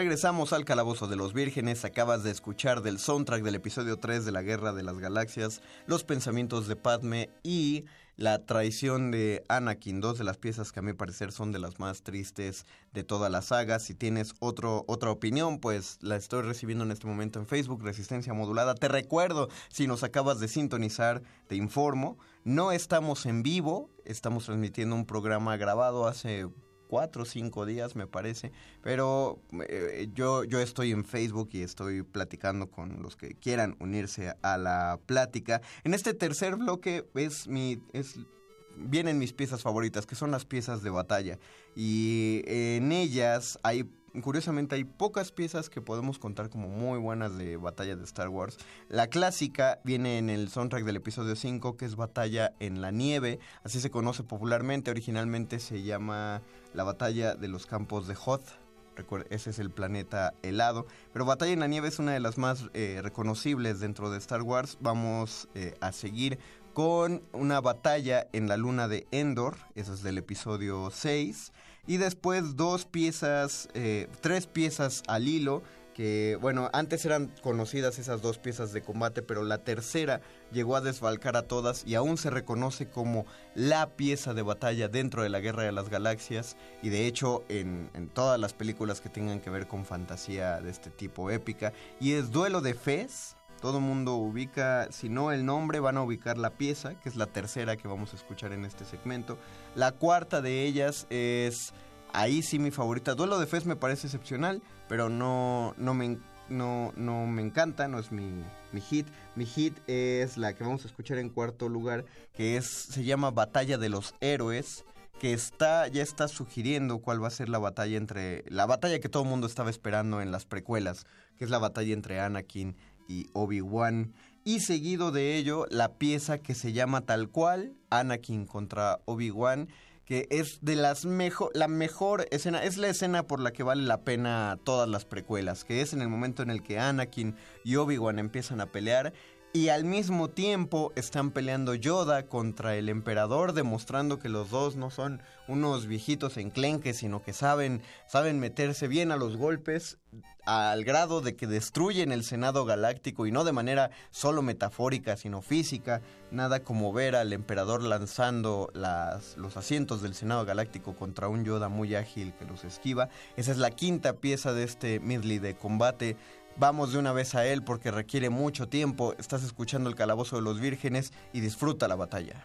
Regresamos al Calabozo de los Vírgenes. Acabas de escuchar del soundtrack del episodio 3 de la Guerra de las Galaxias, los pensamientos de Padme y la traición de Anakin, dos de las piezas que a mi parecer son de las más tristes de toda la saga. Si tienes otra opinión, pues la estoy recibiendo en este momento en Facebook, Resistencia Modulada. Te recuerdo, si nos acabas de sintonizar, te informo, no estamos en vivo, estamos transmitiendo un programa grabado hace cuatro o cinco días, me parece. Pero eh, yo, yo estoy en Facebook y estoy platicando con los que quieran unirse a la plática. En este tercer bloque es mi... Es, vienen mis piezas favoritas, que son las piezas de batalla. Y en ellas hay curiosamente hay pocas piezas que podemos contar como muy buenas de batalla de Star Wars. La clásica viene en el soundtrack del episodio 5, que es Batalla en la Nieve, así se conoce popularmente, originalmente se llama la Batalla de los Campos de Hoth. Ese es el planeta helado. Pero Batalla en la Nieve es una de las más eh, reconocibles dentro de Star Wars. Vamos eh, a seguir con una batalla en la luna de Endor. Eso es del episodio 6 y después dos piezas, eh, tres piezas al hilo, bueno, antes eran conocidas esas dos piezas de combate, pero la tercera llegó a desfalcar a todas y aún se reconoce como la pieza de batalla dentro de la Guerra de las Galaxias y de hecho en, todas las películas que tengan que ver con fantasía de este tipo épica y es Duelo de Fez todo mundo ubica, si no el nombre, van a ubicar la pieza, que es la tercera que vamos a escuchar en este segmento. La cuarta de ellas es, ahí sí mi favorita. Duelo de Fez me parece excepcional, pero no, no, me, no, no me encanta, no es mi, mi hit. Mi hit es la que vamos a escuchar en cuarto lugar, que es, se llama Batalla de los Héroes que está ya está sugiriendo cuál va a ser la batalla entre la batalla que todo el mundo estaba esperando en las precuelas, que es la batalla entre Anakin y Obi-Wan. Y seguido de ello, la pieza que se llama tal cual, Anakin contra Obi-Wan, que es de las mejor, la mejor escena, es la escena por la que vale la pena todas las precuelas, que es en el momento en el que Anakin y Obi-Wan empiezan a pelear y al mismo tiempo están peleando Yoda contra el emperador, demostrando que los dos no son unos viejitos enclenques, sino que saben, saben meterse bien a los golpes al grado de que destruyen el Senado Galáctico y no de manera solo metafórica, sino física. Nada como ver al emperador lanzando las, los asientos del Senado Galáctico contra un Yoda muy ágil que los esquiva. Esa es la quinta pieza de este medley de combate Vamos de una vez a él porque requiere mucho tiempo. Estás escuchando el calabozo de los vírgenes y disfruta la batalla.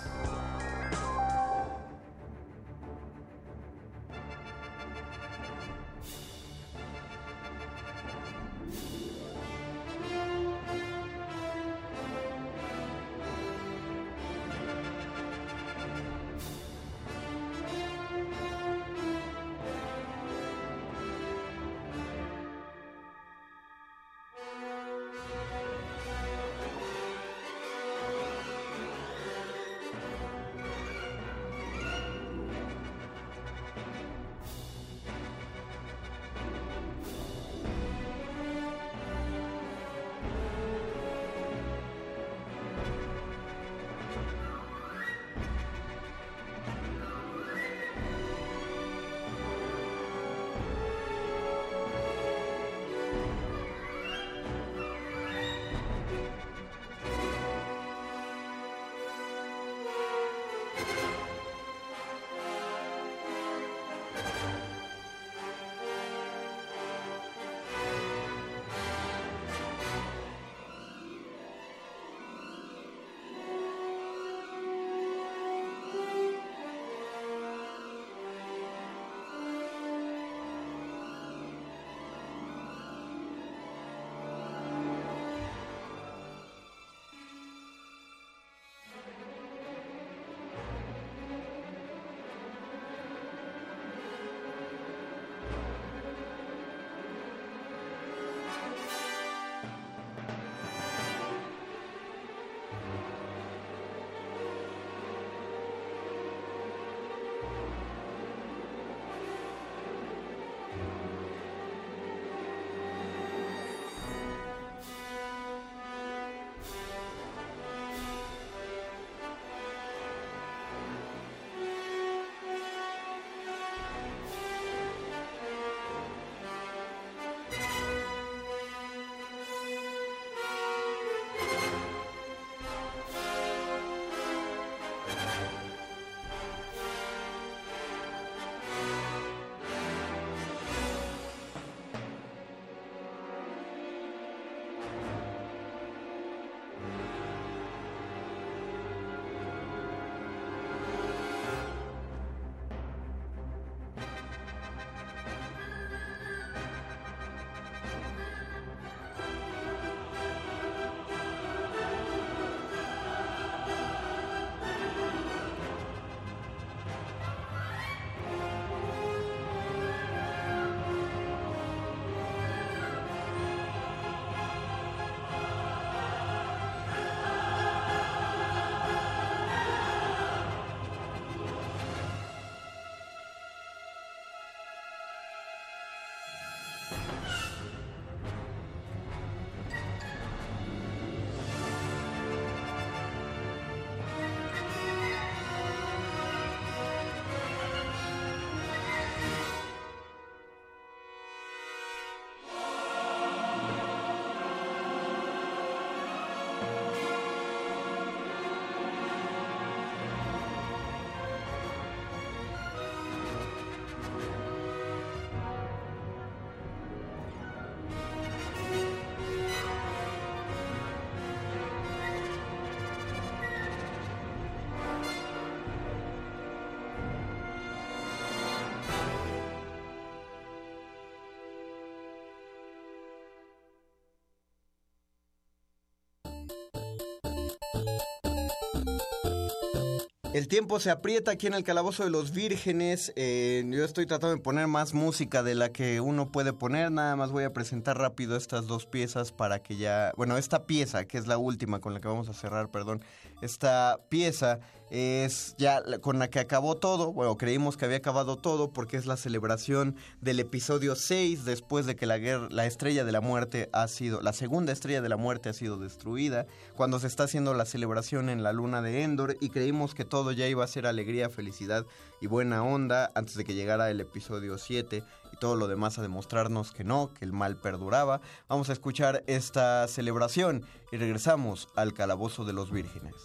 El tiempo se aprieta aquí en el Calabozo de los Vírgenes. Eh, yo estoy tratando de poner más música de la que uno puede poner. Nada más voy a presentar rápido estas dos piezas para que ya... Bueno, esta pieza, que es la última con la que vamos a cerrar, perdón. Esta pieza es ya con la que acabó todo. Bueno, creímos que había acabado todo porque es la celebración del episodio 6 después de que la, guerra, la estrella de la muerte ha sido... La segunda estrella de la muerte ha sido destruida. Cuando se está haciendo la celebración en la luna de Endor y creímos que todo ya iba a ser alegría, felicidad y buena onda antes de que llegara el episodio 7 y todo lo demás a demostrarnos que no, que el mal perduraba. Vamos a escuchar esta celebración y regresamos al calabozo de los vírgenes.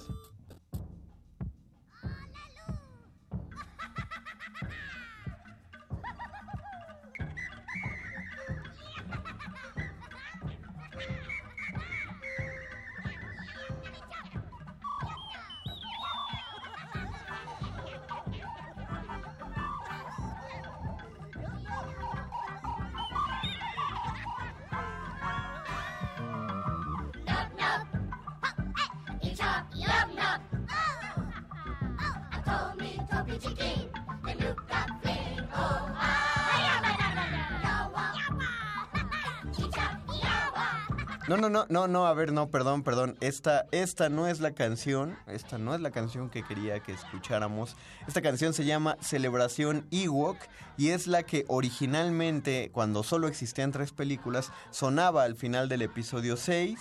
No, no, no, no, no, a ver, no, perdón, perdón. Esta, esta no es la canción, esta no es la canción que quería que escucháramos. Esta canción se llama Celebración Ewok y es la que originalmente, cuando solo existían tres películas, sonaba al final del episodio 6.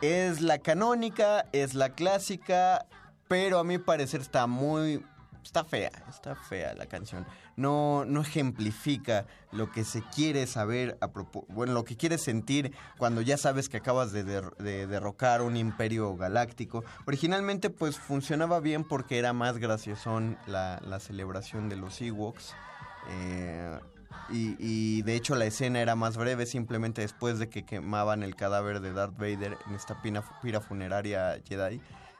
Es la canónica, es la clásica, pero a mi parecer está muy... Está fea, está fea la canción. No, no ejemplifica lo que se quiere saber, bueno, lo que quieres sentir cuando ya sabes que acabas de, der- de derrocar un imperio galáctico. Originalmente pues funcionaba bien porque era más graciosón la, la celebración de los Ewoks. Eh, y, y de hecho la escena era más breve, simplemente después de que quemaban el cadáver de Darth Vader en esta pira funeraria Jedi,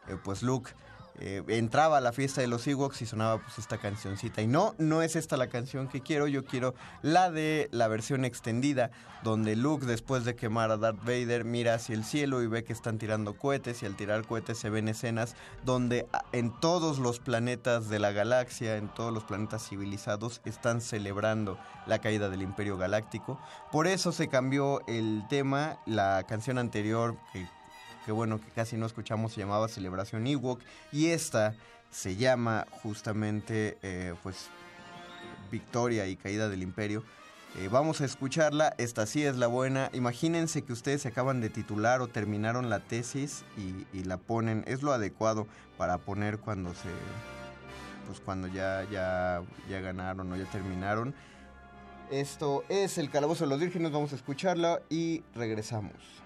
eh, pues Luke eh, entraba a la fiesta de los Ewoks y sonaba pues esta cancioncita. Y no, no es esta la canción que quiero, yo quiero la de la versión extendida, donde Luke después de quemar a Darth Vader mira hacia el cielo y ve que están tirando cohetes y al tirar cohetes se ven escenas donde a- en todos los planetas de la galaxia, en todos los planetas civilizados, están celebrando la caída del Imperio Galáctico. Por eso se cambió el tema, la canción anterior que que bueno que casi no escuchamos se llamaba Celebración Ewok y esta se llama justamente eh, pues Victoria y Caída del Imperio. Eh, vamos a escucharla, esta sí es la buena. Imagínense que ustedes se acaban de titular o terminaron la tesis y, la ponen, es lo adecuado para poner cuando se, pues cuando ya, ya, ya ganaron o ya terminaron. Esto es el Calabozo de los Vírgenes, vamos a escucharla y regresamos.